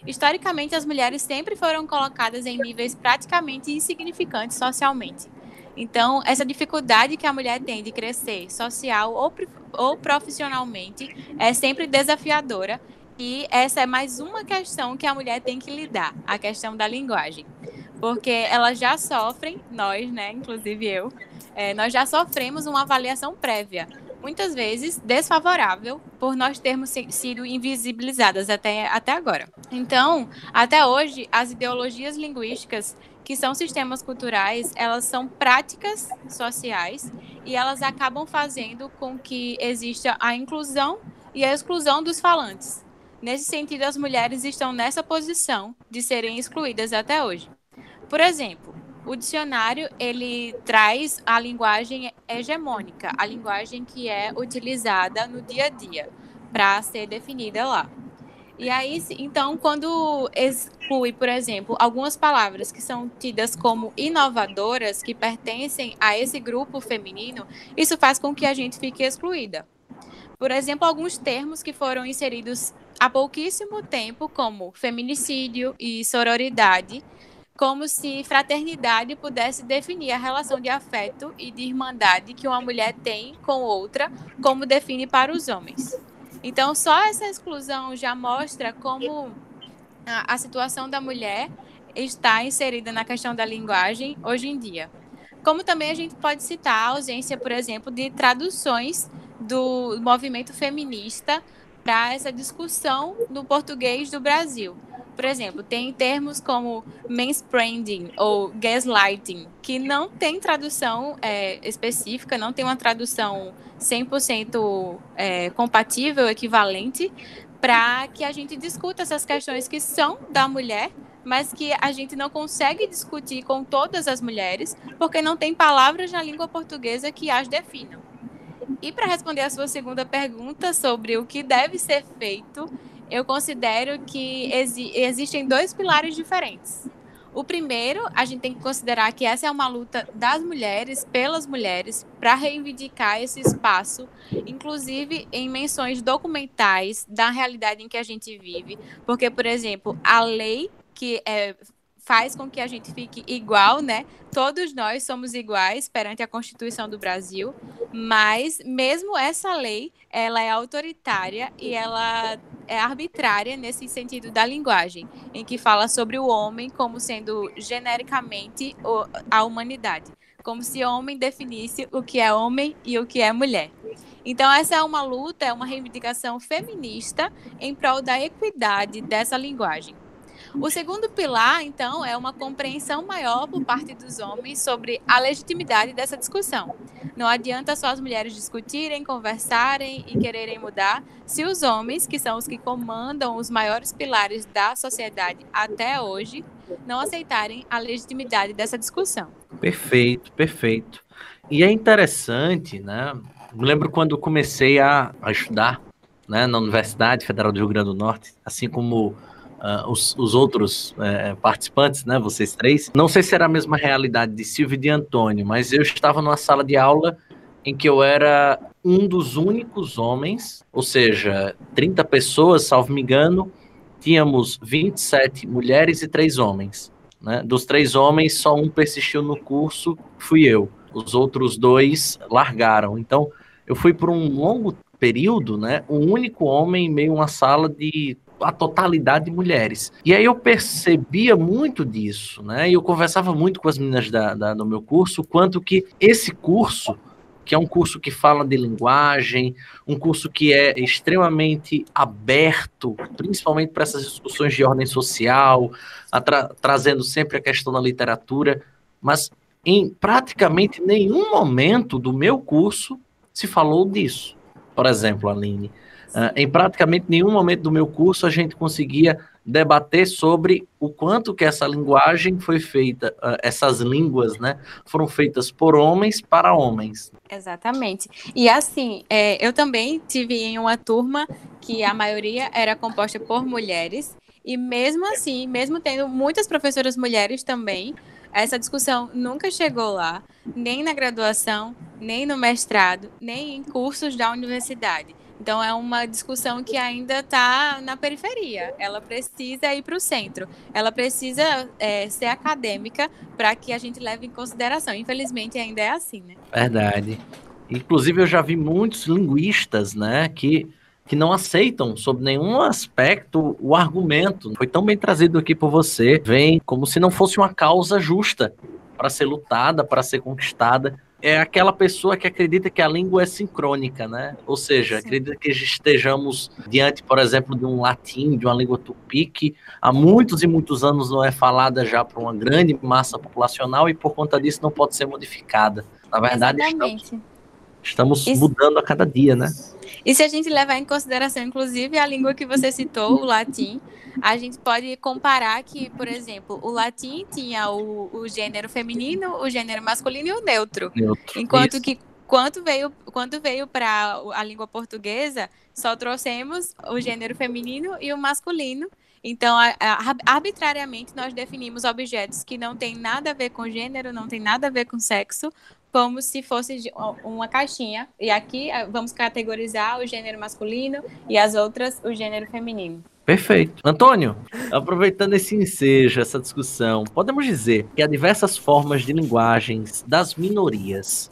Historicamente, as mulheres sempre foram colocadas em níveis praticamente insignificantes socialmente. Então, essa dificuldade que a mulher tem de crescer social ou, ou profissionalmente é sempre desafiadora e essa é mais uma questão que a mulher tem que lidar, a questão da linguagem. Porque elas já sofrem, nós, né, inclusive eu, é, nós já sofremos uma avaliação prévia muitas vezes desfavorável por nós termos sido invisibilizadas até, até agora. Então, até hoje, as ideologias linguísticas, que são sistemas culturais, elas são práticas sociais e elas acabam fazendo com que exista a inclusão e a exclusão dos falantes. Nesse sentido, as mulheres estão nessa posição de serem excluídas até hoje. Por exemplo, o dicionário ele traz a linguagem hegemônica, a linguagem que é utilizada no dia a dia para ser definida lá. E aí, então, quando exclui, por exemplo, algumas palavras que são tidas como inovadoras, que pertencem a esse grupo feminino, isso faz com que a gente fique excluída. Por exemplo, alguns termos que foram inseridos há pouquíssimo tempo, como feminicídio e sororidade, como se fraternidade pudesse definir a relação de afeto e de irmandade que uma mulher tem com outra, como define para os homens. Então, só essa exclusão já mostra como a, a situação da mulher está inserida na questão da linguagem hoje em dia. Como também a gente pode citar a ausência, por exemplo, de traduções do movimento feminista para essa discussão do português do Brasil Por exemplo, tem termos como manspreading ou gaslighting, que não tem tradução é, específica, não tem uma tradução 100% é, compatível, equivalente, para que a gente discuta essas questões que são da mulher, mas que a gente não consegue discutir com todas as mulheres, porque não tem palavras na língua portuguesa que as definam. E para responder a sua segunda pergunta sobre o que deve ser feito, eu considero que exi existem dois pilares diferentes. O primeiro, a gente tem que considerar que essa é uma luta das mulheres, pelas mulheres, para reivindicar esse espaço, inclusive em menções documentais da realidade em que a gente vive. Porque, por exemplo, a lei que é, faz com que a gente fique igual, né? Todos nós somos iguais perante a Constituição do Brasil, mas mesmo essa lei, ela é autoritária e ela é arbitrária nesse sentido da linguagem, em que fala sobre o homem como sendo genericamente a humanidade, como se homem definisse o que é homem e o que é mulher. Então, essa é uma luta, é uma reivindicação feminista em prol da equidade dessa linguagem. O segundo pilar, então, é uma compreensão maior por parte dos homens sobre a legitimidade dessa discussão. Não adianta só as mulheres discutirem, conversarem e quererem mudar, se os homens, que são os que comandam os maiores pilares da sociedade até hoje, não aceitarem a legitimidade dessa discussão. Perfeito, perfeito. E é interessante, né? Me lembro quando comecei a, a estudar né, na Universidade Federal do Rio Grande do Norte, assim como uh, os, os, outros uh, participantes, né, vocês três. Não sei se era a mesma realidade de Silvio e de Antônio, mas eu estava numa sala de aula em que eu era um dos únicos homens, ou seja, 30 pessoas, salvo me engano, tínhamos 27 mulheres e três homens. Né? Dos três homens, só um persistiu no curso, fui eu. Os outros dois largaram. Então, eu fui por um longo período, né, um único homem em meio a uma sala de a totalidade de mulheres. E aí eu percebia muito disso, né? E eu conversava muito com as meninas da, da, do meu curso, quanto que esse curso, que é um curso que fala de linguagem, um curso que é extremamente aberto, principalmente para essas discussões de ordem social, tra trazendo sempre a questão da literatura, mas em praticamente nenhum momento do meu curso se falou disso. Por exemplo, Aline, em praticamente nenhum momento do meu curso a gente conseguia debater sobre o quanto que essa linguagem foi feita, uh, essas línguas, né, foram feitas por homens para homens. Exatamente. E assim, é, eu também tive em uma turma que a maioria era composta por mulheres, e mesmo assim, mesmo tendo muitas professoras mulheres também, essa discussão nunca chegou lá, nem na graduação, nem no mestrado, nem em cursos da universidade. Então é uma discussão que ainda está na periferia. Ela precisa ir para o centro. Ela precisa é, ser acadêmica para que a gente leve em consideração. Infelizmente ainda é assim, né? Verdade. Inclusive eu já vi muitos linguistas, né, que que não aceitam sob nenhum aspecto o argumento. Foi tão bem trazido aqui por você, vem como se não fosse uma causa justa para ser lutada, para ser conquistada é aquela pessoa que acredita que a língua é sincrônica, né? Ou seja, Sim. acredita que estejamos diante, por exemplo, de um latim, de uma língua tupi, que há muitos e muitos anos não é falada já por uma grande massa populacional e por conta disso não pode ser modificada. Na verdade, Exatamente. estamos Estamos Isso. mudando a cada dia, né? E se a gente levar em consideração, inclusive, a língua que você citou, o latim, a gente pode comparar que, por exemplo, o latim tinha o, o gênero feminino, o gênero masculino e o neutro. neutro. Enquanto Isso. que quando veio, quando veio para a língua portuguesa, só trouxemos o gênero feminino e o masculino. Então, a, a, arbitrariamente, nós definimos objetos que não têm nada a ver com gênero, não tem nada a ver com sexo, como se fosse uma caixinha. E aqui eh, vamos categorizar o gênero masculino e as outras o gênero feminino. Perfeito. Antônio, aproveitando esse ensejo, essa discussão, podemos dizer que há diversas formas de linguagens das minorias.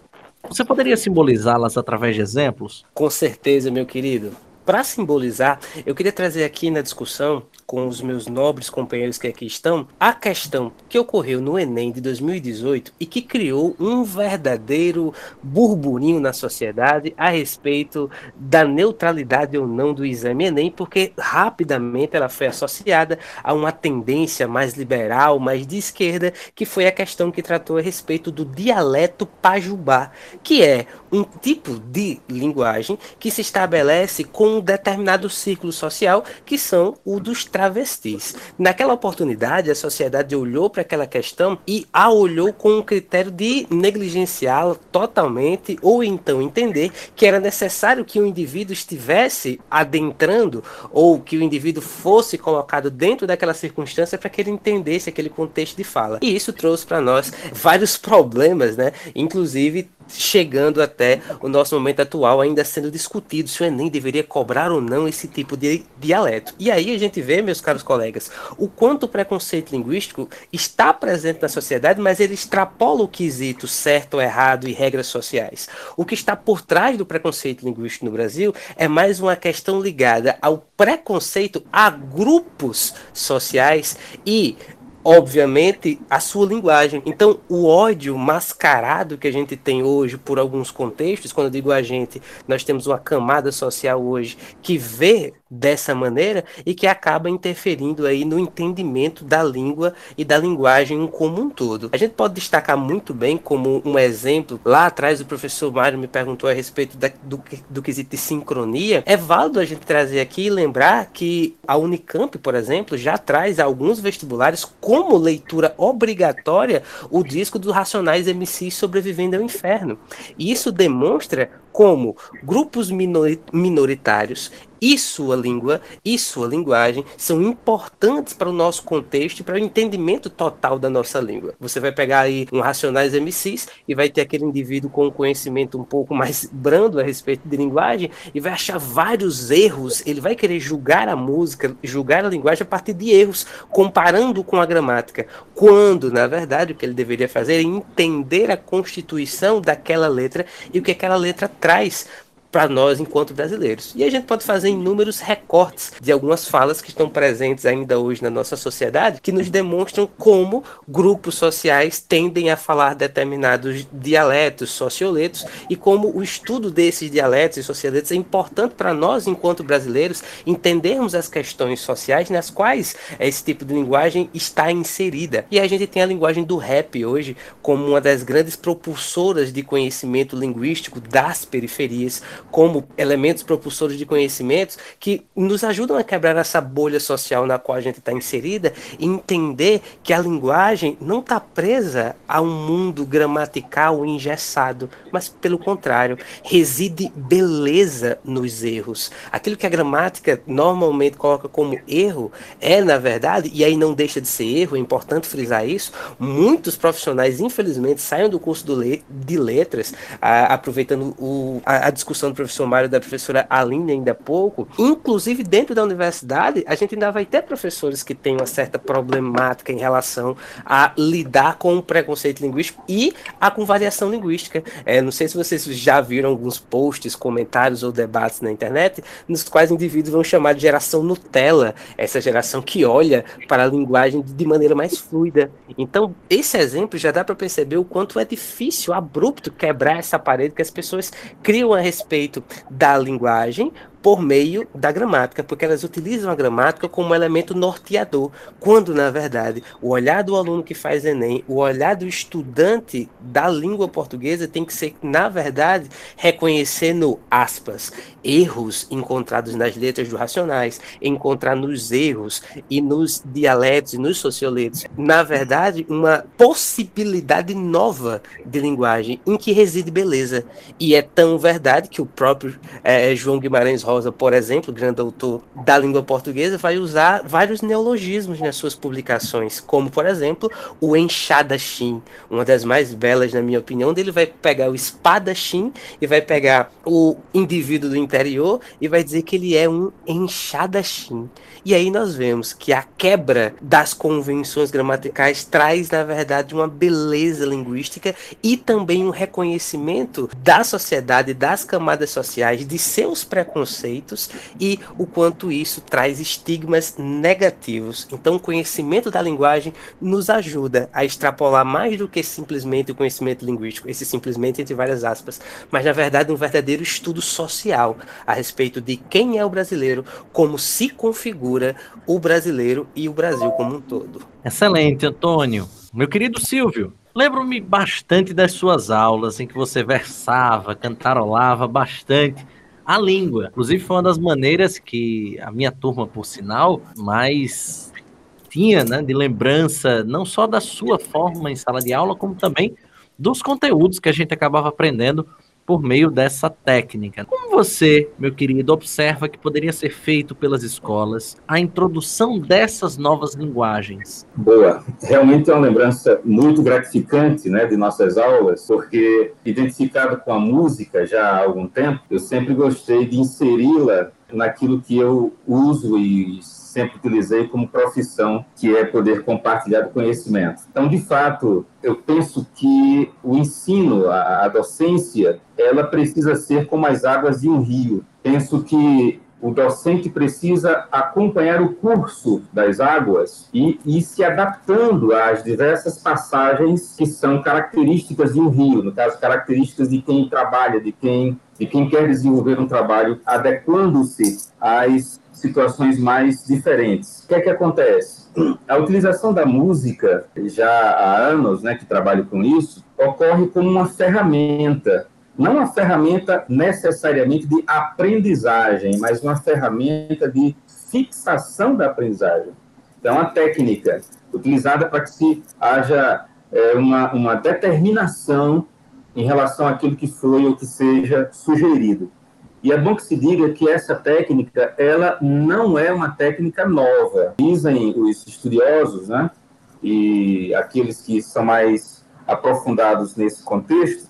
Você poderia simbolizá-las através de exemplos? Com certeza, meu querido. Para simbolizar, eu queria trazer aqui na discussão com os meus nobres companheiros que aqui estão a questão que ocorreu no Enem de 2018 e que criou um verdadeiro burburinho na sociedade a respeito da neutralidade ou não do exame Enem, porque rapidamente ela foi associada a uma tendência mais liberal, mais de esquerda, que foi a questão que tratou a respeito do dialeto pajubá, que é um tipo de linguagem que se estabelece com um determinado círculo social, que são o dos travestis. Naquela oportunidade, a sociedade olhou para aquela questão e a olhou com um critério de negligenciá-la totalmente, ou então entender que era necessário que o indivíduo estivesse adentrando, ou que o indivíduo fosse colocado dentro daquela circunstância para que ele entendesse aquele contexto de fala. E isso trouxe para nós vários problemas, né? Inclusive chegando até o nosso momento atual, ainda sendo discutido se o Enem deveria cobrar ou não esse tipo de dialeto. E aí a gente vê, meus caros colegas, o quanto o preconceito linguístico está presente na sociedade, mas ele extrapola o quesito certo ou errado e regras sociais. O que está por trás do preconceito linguístico no Brasil é mais uma questão ligada ao preconceito a grupos sociais e obviamente, a sua linguagem. Então, o ódio mascarado que a gente tem hoje por alguns contextos, quando eu digo a gente, nós temos uma camada social hoje que vê dessa maneira e que acaba interferindo aí no entendimento da língua e da linguagem como um todo. A gente pode destacar muito bem como um exemplo, lá atrás o professor Mário me perguntou a respeito da, do, do quesito de sincronia, é válido a gente trazer aqui e lembrar que a Unicamp, por exemplo, já traz alguns vestibulares como leitura obrigatória o disco dos Racionais MCs Sobrevivendo ao Inferno. E isso demonstra como grupos minoritários e sua língua e sua linguagem são importantes para o nosso contexto e para o entendimento total da nossa língua. Você vai pegar aí um Racionais MCs e vai ter aquele indivíduo com um conhecimento um pouco mais brando a respeito de linguagem e vai achar vários erros, ele vai querer julgar a música, julgar a linguagem a partir de erros, comparando com a gramática, quando, na verdade, o que ele deveria fazer é entender a constituição daquela letra e o que aquela letra traz trás para nós enquanto brasileiros. E a gente pode fazer inúmeros recortes de algumas falas que estão presentes ainda hoje na nossa sociedade, que nos demonstram como grupos sociais tendem a falar determinados dialetos, socioletos, e como o estudo desses dialetos e socioletos é importante para nós enquanto brasileiros entendermos as questões sociais nas quais esse tipo de linguagem está inserida. E a gente tem a linguagem do rap hoje como uma das grandes propulsoras de conhecimento linguístico das periferias como elementos propulsores de conhecimentos que nos ajudam a quebrar essa bolha social na qual a gente está inserida e entender que a linguagem não está presa a um mundo gramatical engessado, mas pelo contrário, reside beleza nos erros. Aquilo que a gramática normalmente coloca como erro é, na verdade, e aí não deixa de ser erro, é importante frisar isso, muitos profissionais, infelizmente, saem do curso de letras, aproveitando o, a, a discussão do professor Mário da professora Aline ainda há pouco, inclusive dentro da universidade, a gente ainda vai ter professores que têm uma certa problemática em relação a lidar com o preconceito linguístico e a com variação linguística. É, não sei se vocês já viram alguns posts, comentários ou debates na internet, nos quais indivíduos vão chamar de geração Nutella, essa geração que olha para a linguagem de maneira mais fluida. Então, esse exemplo já dá para perceber o quanto é difícil, abrupto, quebrar essa parede que as pessoas criam a respeito respeito da linguagem por meio da gramática, porque elas utilizam a gramática como elemento norteador, quando na verdade o olhar do aluno que faz Enem, o olhar do estudante da língua portuguesa tem que ser, na verdade, reconhecendo aspas, erros encontrados nas letras do racionais, encontrar nos erros e nos dialetos e nos socioletos, na verdade, uma possibilidade nova de linguagem em que reside beleza. E é tão verdade que o próprio é, João Guimarães Rosa, por exemplo, grande autor da língua portuguesa, vai usar vários neologismos nas suas publicações, como, por exemplo, o enxadachim, uma das mais belas, na minha opinião, dele vai pegar o espadachim e vai pegar o indivíduo do interior e vai dizer que ele é um enxadachim. E aí nós vemos que a quebra das convenções gramaticais traz, na verdade, uma beleza linguística e também um reconhecimento da sociedade, das camadas sociais, de seus preconceitos e o quanto isso traz estigmas negativos. Então, o conhecimento da linguagem nos ajuda a extrapolar mais do que simplesmente o conhecimento linguístico, esse simplesmente entre várias aspas, mas na verdade um verdadeiro estudo social a respeito de quem é o brasileiro, como se configura o brasileiro e o Brasil como um todo. Excelente, Antônio. Meu querido Silvio, lembro-me bastante das suas aulas em que você versava, cantarolava bastante a língua. Inclusive, foi uma das maneiras que a minha turma, por sinal, mais tinha né, de lembrança, não só da sua forma em sala de aula, como também dos conteúdos que a gente acabava aprendendo por meio dessa técnica. Como você, meu querido, observa que poderia ser feito pelas escolas a introdução dessas novas linguagens? Boa. Realmente é uma lembrança muito gratificante né, de nossas aulas, porque, identificado com a música já há algum tempo, eu sempre gostei de inseri-la naquilo que eu uso e sempre utilizei como profissão, que é poder compartilhar o conhecimento. Então, de fato, eu penso que o ensino, a, a docência, ela precisa ser como as águas de um rio. Penso que o docente precisa acompanhar o curso das águas e ir se adaptando às diversas passagens que são características de um rio, no caso, características de quem trabalha, de quem, de quem quer desenvolver um trabalho, adequando-se às situações mais diferentes. O que é que acontece? A utilização da música, já há anos né, que trabalho com isso, ocorre como uma ferramenta, não uma ferramenta necessariamente de aprendizagem, mas uma ferramenta de fixação da aprendizagem. Então, a técnica utilizada para que se haja é, uma, uma determinação em relação àquilo que foi ou que seja sugerido. E é bom que se diga que essa técnica, ela não é uma técnica nova. Dizem os estudiosos, né, e aqueles que são mais aprofundados nesse contexto,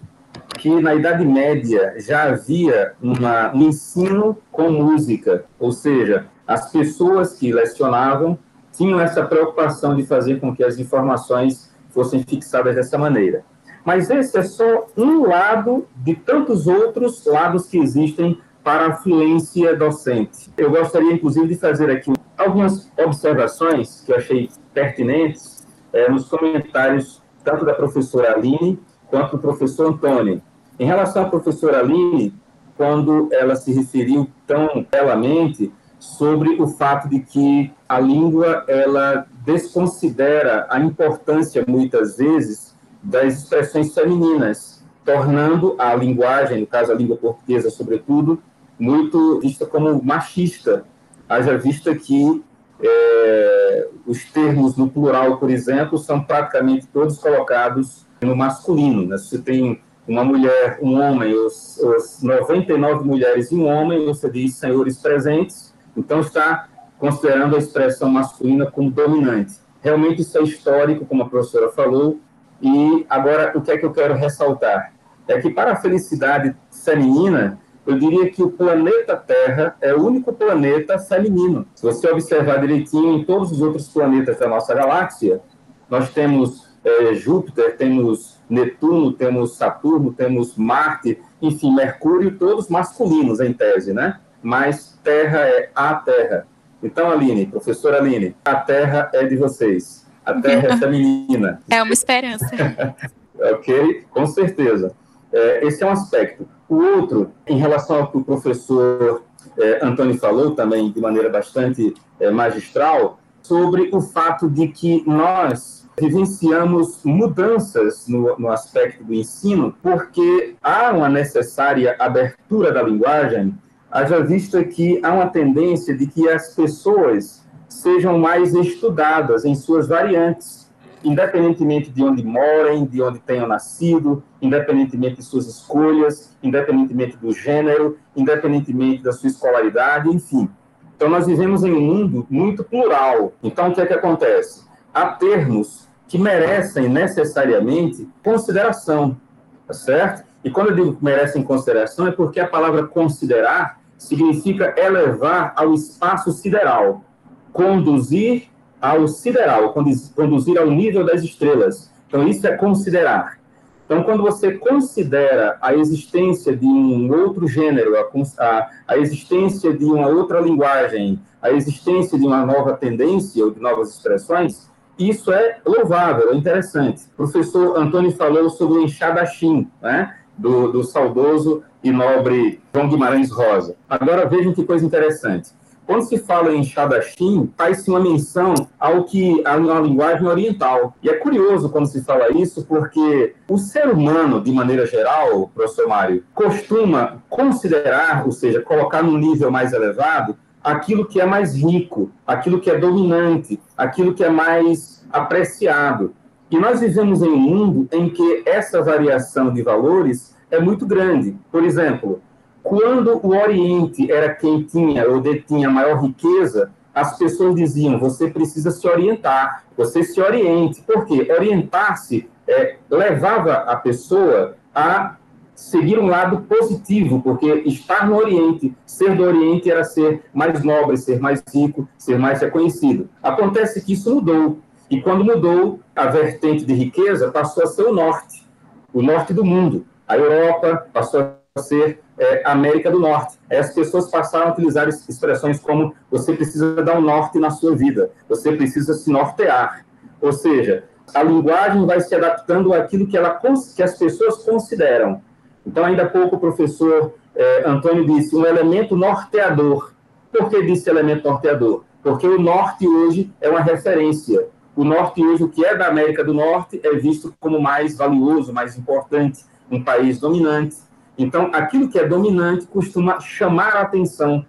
que na Idade Média já havia uma, um ensino com música, ou seja, as pessoas que lecionavam tinham essa preocupação de fazer com que as informações fossem fixadas dessa maneira. Mas esse é só um lado de tantos outros lados que existem para a fluência docente. Eu gostaria, inclusive, de fazer aqui algumas observações que eu achei pertinentes é, nos comentários tanto da professora Aline quanto do professor Antônio. Em relação à professora Aline, quando ela se referiu tão belamente sobre o fato de que a língua ela desconsidera a importância muitas vezes das expressões femininas, tornando a linguagem, no caso a língua portuguesa, sobretudo, muito vista como machista. Haja vista que é, os termos no plural, por exemplo, são praticamente todos colocados no masculino. Né? Se tem uma mulher, um homem, os, os 99 mulheres e um homem, você diz senhores presentes, então está considerando a expressão masculina como dominante. Realmente isso é histórico, como a professora falou, e agora, o que é que eu quero ressaltar? É que para a felicidade feminina, eu diria que o planeta Terra é o único planeta feminino. Se você observar direitinho em todos os outros planetas da nossa galáxia, nós temos é, Júpiter, temos Netuno, temos Saturno, temos Marte, enfim, Mercúrio, todos masculinos em tese, né? Mas Terra é a Terra. Então, Aline, professora Aline, a Terra é de vocês a terra é feminina. É uma esperança. ok? Com certeza. É, esse é um aspecto. O outro, em relação ao que o professor é, Antônio falou também de maneira bastante é, magistral, sobre o fato de que nós vivenciamos mudanças no, no aspecto do ensino, porque há uma necessária abertura da linguagem, haja vista que há uma tendência de que as pessoas sejam mais estudadas em suas variantes, independentemente de onde morem, de onde tenham nascido, independentemente de suas escolhas, independentemente do gênero, independentemente da sua escolaridade, enfim. Então, nós vivemos em um mundo muito plural. Então, o que é que acontece? Há termos que merecem necessariamente consideração, tá certo? E quando eu digo que merecem consideração, é porque a palavra considerar significa elevar ao espaço sideral conduzir ao sideral, conduzir ao nível das estrelas. Então, isso é considerar. Então, quando você considera a existência de um outro gênero, a, a, existência de uma outra linguagem, a existência de uma nova tendência ou de novas expressões, isso é louvável, é interessante. O professor Antônio falou sobre o enxadachim, né? do, do saudoso e nobre João Guimarães Rosa. Agora vejam que coisa interessante. Quando se fala em Shadashim, faz-se uma menção ao que a uma linguagem oriental. E é curioso quando se fala isso, porque o ser humano, de maneira geral, professor Mário, costuma considerar, ou seja, colocar num nível mais elevado, aquilo que é mais rico, aquilo que é dominante, aquilo que é mais apreciado. E nós vivemos em um mundo em que essa variação de valores é muito grande. Por exemplo, quando o Oriente era quem tinha ou detinha maior riqueza, as pessoas diziam: você precisa se orientar, você se oriente. Por quê? Orientar-se é, levava a pessoa a seguir um lado positivo, porque estar no Oriente, ser do Oriente era ser mais nobre, ser mais rico, ser mais reconhecido. Acontece que isso mudou. E quando mudou, a vertente de riqueza passou a ser o norte, o norte do mundo. A Europa passou a ser é, América do Norte. As pessoas passaram a utilizar expressões como você precisa dar um norte na sua vida, você precisa se nortear. Ou seja, a linguagem vai se adaptando àquilo que, ela, que as pessoas consideram. Então, ainda há pouco o professor é, Antônio disse um elemento norteador. Por que disse elemento norteador? Porque o norte hoje é uma referência. O norte hoje, o que é da América do Norte, é visto como mais valioso, mais importante, um país dominante então, aquilo que é dominante costuma chamar a atenção,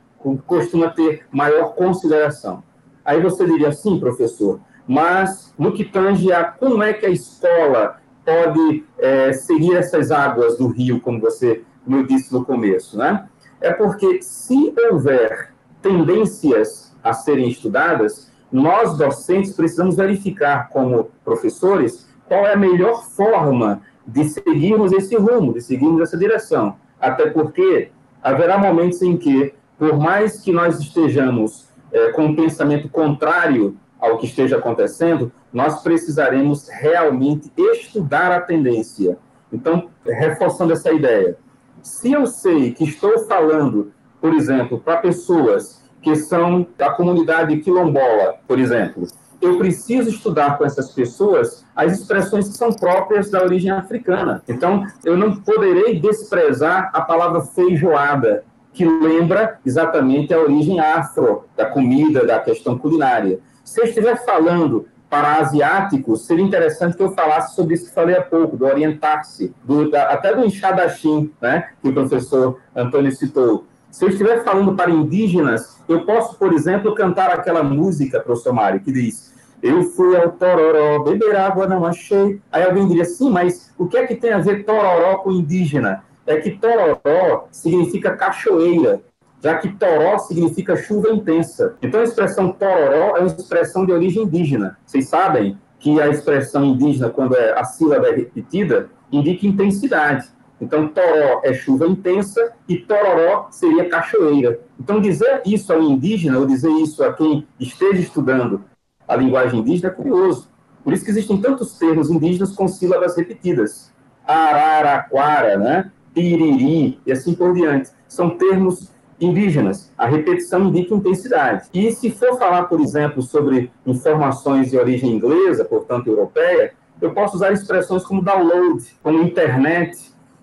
costuma ter maior consideração. Aí você diria assim, professor, mas no que tange a como é que a escola pode é, seguir essas águas do rio, como você me disse no começo, né? É porque se houver tendências a serem estudadas, nós docentes precisamos verificar como professores qual é a melhor forma de seguirmos esse rumo, de seguirmos essa direção. Até porque haverá momentos em que, por mais que nós estejamos é, com um pensamento contrário ao que esteja acontecendo, nós precisaremos realmente estudar a tendência. Então, reforçando essa ideia, se eu sei que estou falando, por exemplo, para pessoas que são da comunidade quilombola, por exemplo, eu preciso estudar com essas pessoas as expressões que são próprias da origem africana. Então, eu não poderei desprezar a palavra feijoada, que lembra exatamente a origem afro da comida, da questão culinária. Se eu estiver falando para asiáticos, seria interessante que eu falasse sobre isso que falei há pouco, do orientar-se, até do enxadachim, né, que o professor Antônio citou. Se eu estiver falando para indígenas, eu posso, por exemplo, cantar aquela música, professor Mário, que diz eu fui ao Tororó, beber água não achei. Aí alguém diria, sim, mas o que é que tem a ver Tororó com indígena? É que Tororó significa cachoeira, já que Toró significa chuva intensa. Então a expressão Tororó é uma expressão de origem indígena. Vocês sabem que a expressão indígena, quando é, a sílaba é repetida, indica intensidade. Então, toró é chuva intensa e tororó seria cachoeira. Então, dizer isso ao indígena, ou dizer isso a quem esteja estudando a linguagem indígena é curioso. Por isso que existem tantos termos indígenas com sílabas repetidas. Araraquara, né? Piriri, e assim por diante. São termos indígenas. A repetição indica intensidade. E se for falar, por exemplo, sobre informações de origem inglesa, portanto europeia, eu posso usar expressões como download, como internet,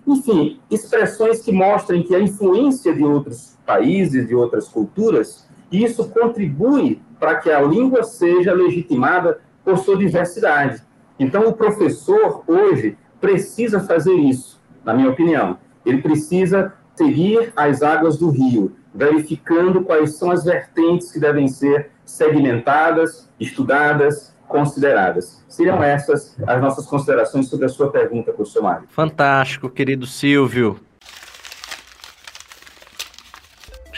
enfim, expressões que mostrem que a influência de outros países, de outras culturas, isso contribui para que a língua seja legitimada por sua diversidade. Então, o professor, hoje, precisa fazer isso, na minha opinião. Ele precisa seguir as águas do rio, verificando quais são as vertentes que devem ser segmentadas, estudadas, consideradas. Seriam essas as nossas considerações sobre a sua pergunta, professor Mário. Fantástico, querido Silvio.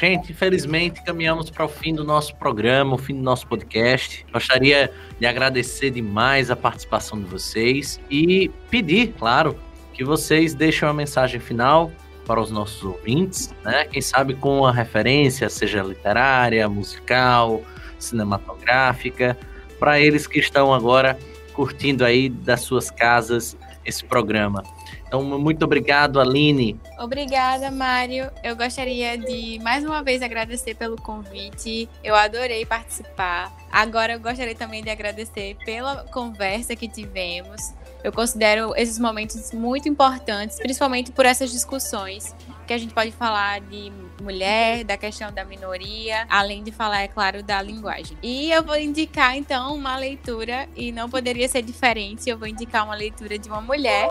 Gente, infelizmente caminhamos para o fim do nosso programa, o fim do nosso podcast. Gostaria de agradecer demais a participação de vocês e pedir, claro, que vocês deixem uma mensagem final para os nossos ouvintes, né? Quem sabe com uma referência, seja literária, musical, cinematográfica, para eles que estão agora curtindo aí das suas casas esse programa. Então, muito obrigado, Aline. Obrigada, Mário. Eu gostaria de mais uma vez agradecer pelo convite. Eu adorei participar. Agora, eu gostaria também de agradecer pela conversa que tivemos. Eu considero esses momentos muito importantes, principalmente por essas discussões que a gente pode falar de mulher, da questão da minoria, além de falar, é claro, da linguagem. E eu vou indicar, então, uma leitura, e não poderia ser diferente, eu vou indicar uma leitura de uma mulher,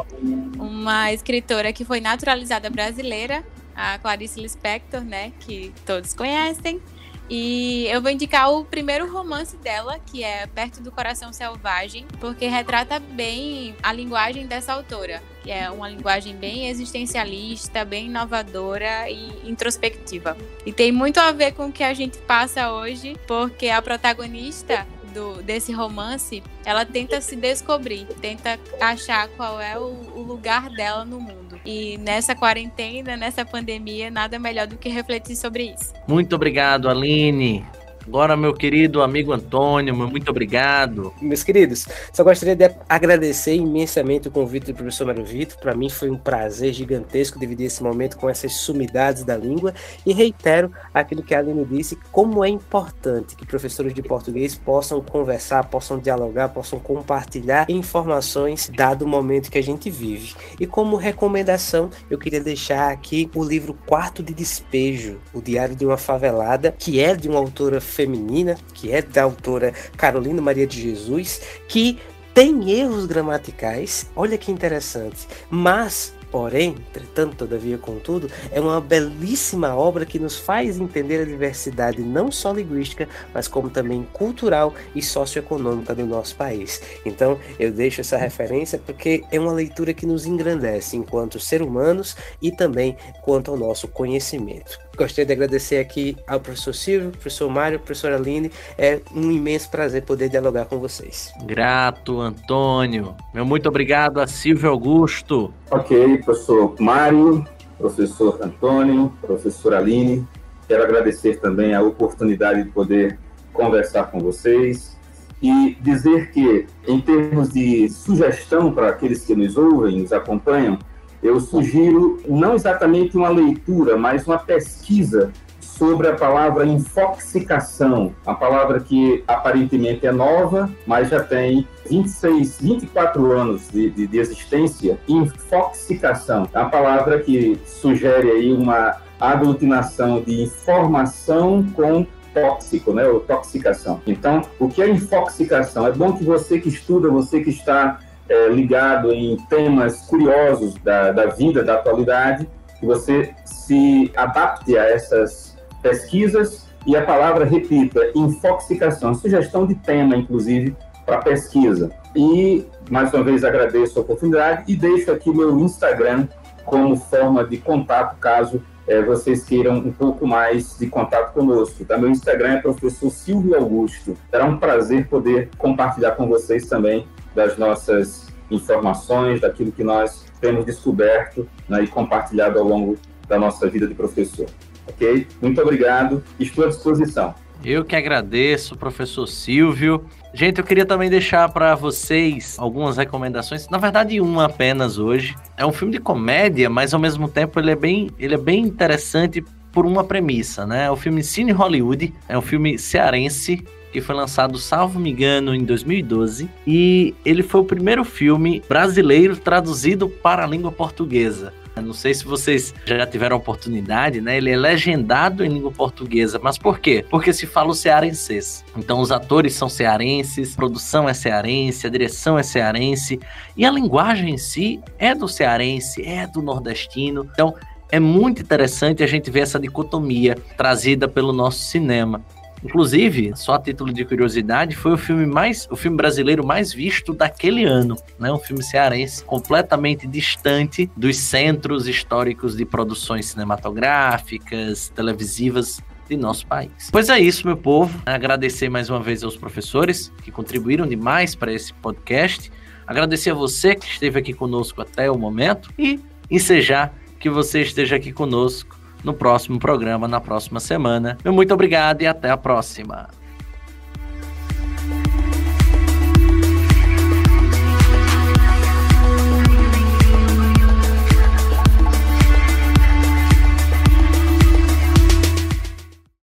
uma escritora que foi naturalizada brasileira, a Clarice Lispector, né, que todos conhecem. E eu vou indicar o primeiro romance dela, que é Perto do Coração Selvagem, porque retrata bem a linguagem dessa autora, que é uma linguagem bem existencialista, bem inovadora e introspectiva. E tem muito a ver com o que a gente passa hoje, porque a protagonista do, desse romance, ela tenta se descobrir, tenta achar qual é o, o lugar dela no mundo. E nessa quarentena, nessa pandemia, nada melhor do que refletir sobre isso. Muito obrigado, Aline. Agora, meu querido amigo Antônio, muito obrigado. Meus queridos, só gostaria de agradecer imensamente o convite do professor Mário Vitor. Para mim foi um prazer gigantesco dividir esse momento com essas sumidades da língua e reitero aquilo que a Aline disse, como é importante que professores de português possam conversar, possam dialogar, possam compartilhar informações dado o momento que a gente vive. E como recomendação, eu queria deixar aqui o livro Quarto de Despejo, o Diário de uma Favelada, que é de uma autora feminina, que é da autora Carolina Maria de Jesus, que tem erros gramaticais, olha que interessante, mas Porém, entretanto, todavia, contudo, é uma belíssima obra que nos faz entender a diversidade não só linguística, mas como também cultural e socioeconômica do nosso país. Então, eu deixo essa referência porque é uma leitura que nos engrandece enquanto ser humanos e também quanto ao nosso conhecimento. Gostaria de agradecer aqui ao professor Silvio, professor Mário, professora Aline. É um imenso prazer poder dialogar com vocês. Grato, Antônio. Meu muito obrigado a Silvio Augusto. Ok, professor Mário, professor Antônio, professora Aline. Quero agradecer também a oportunidade de poder conversar com vocês e dizer que, em termos de sugestão para aqueles que nos ouvem, nos acompanham, eu sugiro não exatamente uma leitura, mas uma pesquisa sobre a palavra infoxicação, a palavra que aparentemente é nova, mas já tem 26, 24 anos de, de, de existência. Infoxicação, é a palavra que sugere aí uma aglutinação de informação com tóxico, né, ou toxicação. Então, o que é infoxicação? É bom que você que estuda, você que está é, ligado em temas curiosos da, da vida, da atualidade, que você se adapte a essas pesquisas e a palavra, repita, infoxicação, sugestão de tema, inclusive, para pesquisa. E, mais uma vez, agradeço a oportunidade e deixo aqui meu Instagram como forma de contato, caso é, vocês queiram um pouco mais de contato conosco. Tá? Meu Instagram é professor Silvio Augusto. Será um prazer poder compartilhar com vocês também das nossas informações, daquilo que nós temos descoberto né, e compartilhado ao longo da nossa vida de professor. Ok? Muito obrigado, estou à disposição. Eu que agradeço, professor Silvio. Gente, eu queria também deixar para vocês algumas recomendações. Na verdade, uma apenas hoje. É um filme de comédia, mas ao mesmo tempo ele é bem, ele é bem interessante por uma premissa, né? É o filme Cine Hollywood, é um filme cearense que foi lançado, salvo me engano, em 2012, e ele foi o primeiro filme brasileiro traduzido para a língua portuguesa. Não sei se vocês já tiveram oportunidade, né? Ele é legendado em língua portuguesa, mas por quê? Porque se fala o cearenses. Então os atores são cearenses, a produção é cearense, a direção é cearense e a linguagem em si é do cearense, é do nordestino. Então é muito interessante a gente ver essa dicotomia trazida pelo nosso cinema. Inclusive, só a título de curiosidade, foi o filme mais, o filme brasileiro mais visto daquele ano, né? Um filme cearense completamente distante dos centros históricos de produções cinematográficas, televisivas de nosso país. Pois é isso, meu povo. Agradecer mais uma vez aos professores que contribuíram demais para esse podcast. Agradecer a você que esteve aqui conosco até o momento e ensejar que você esteja aqui conosco no próximo programa, na próxima semana. Muito obrigado e até a próxima.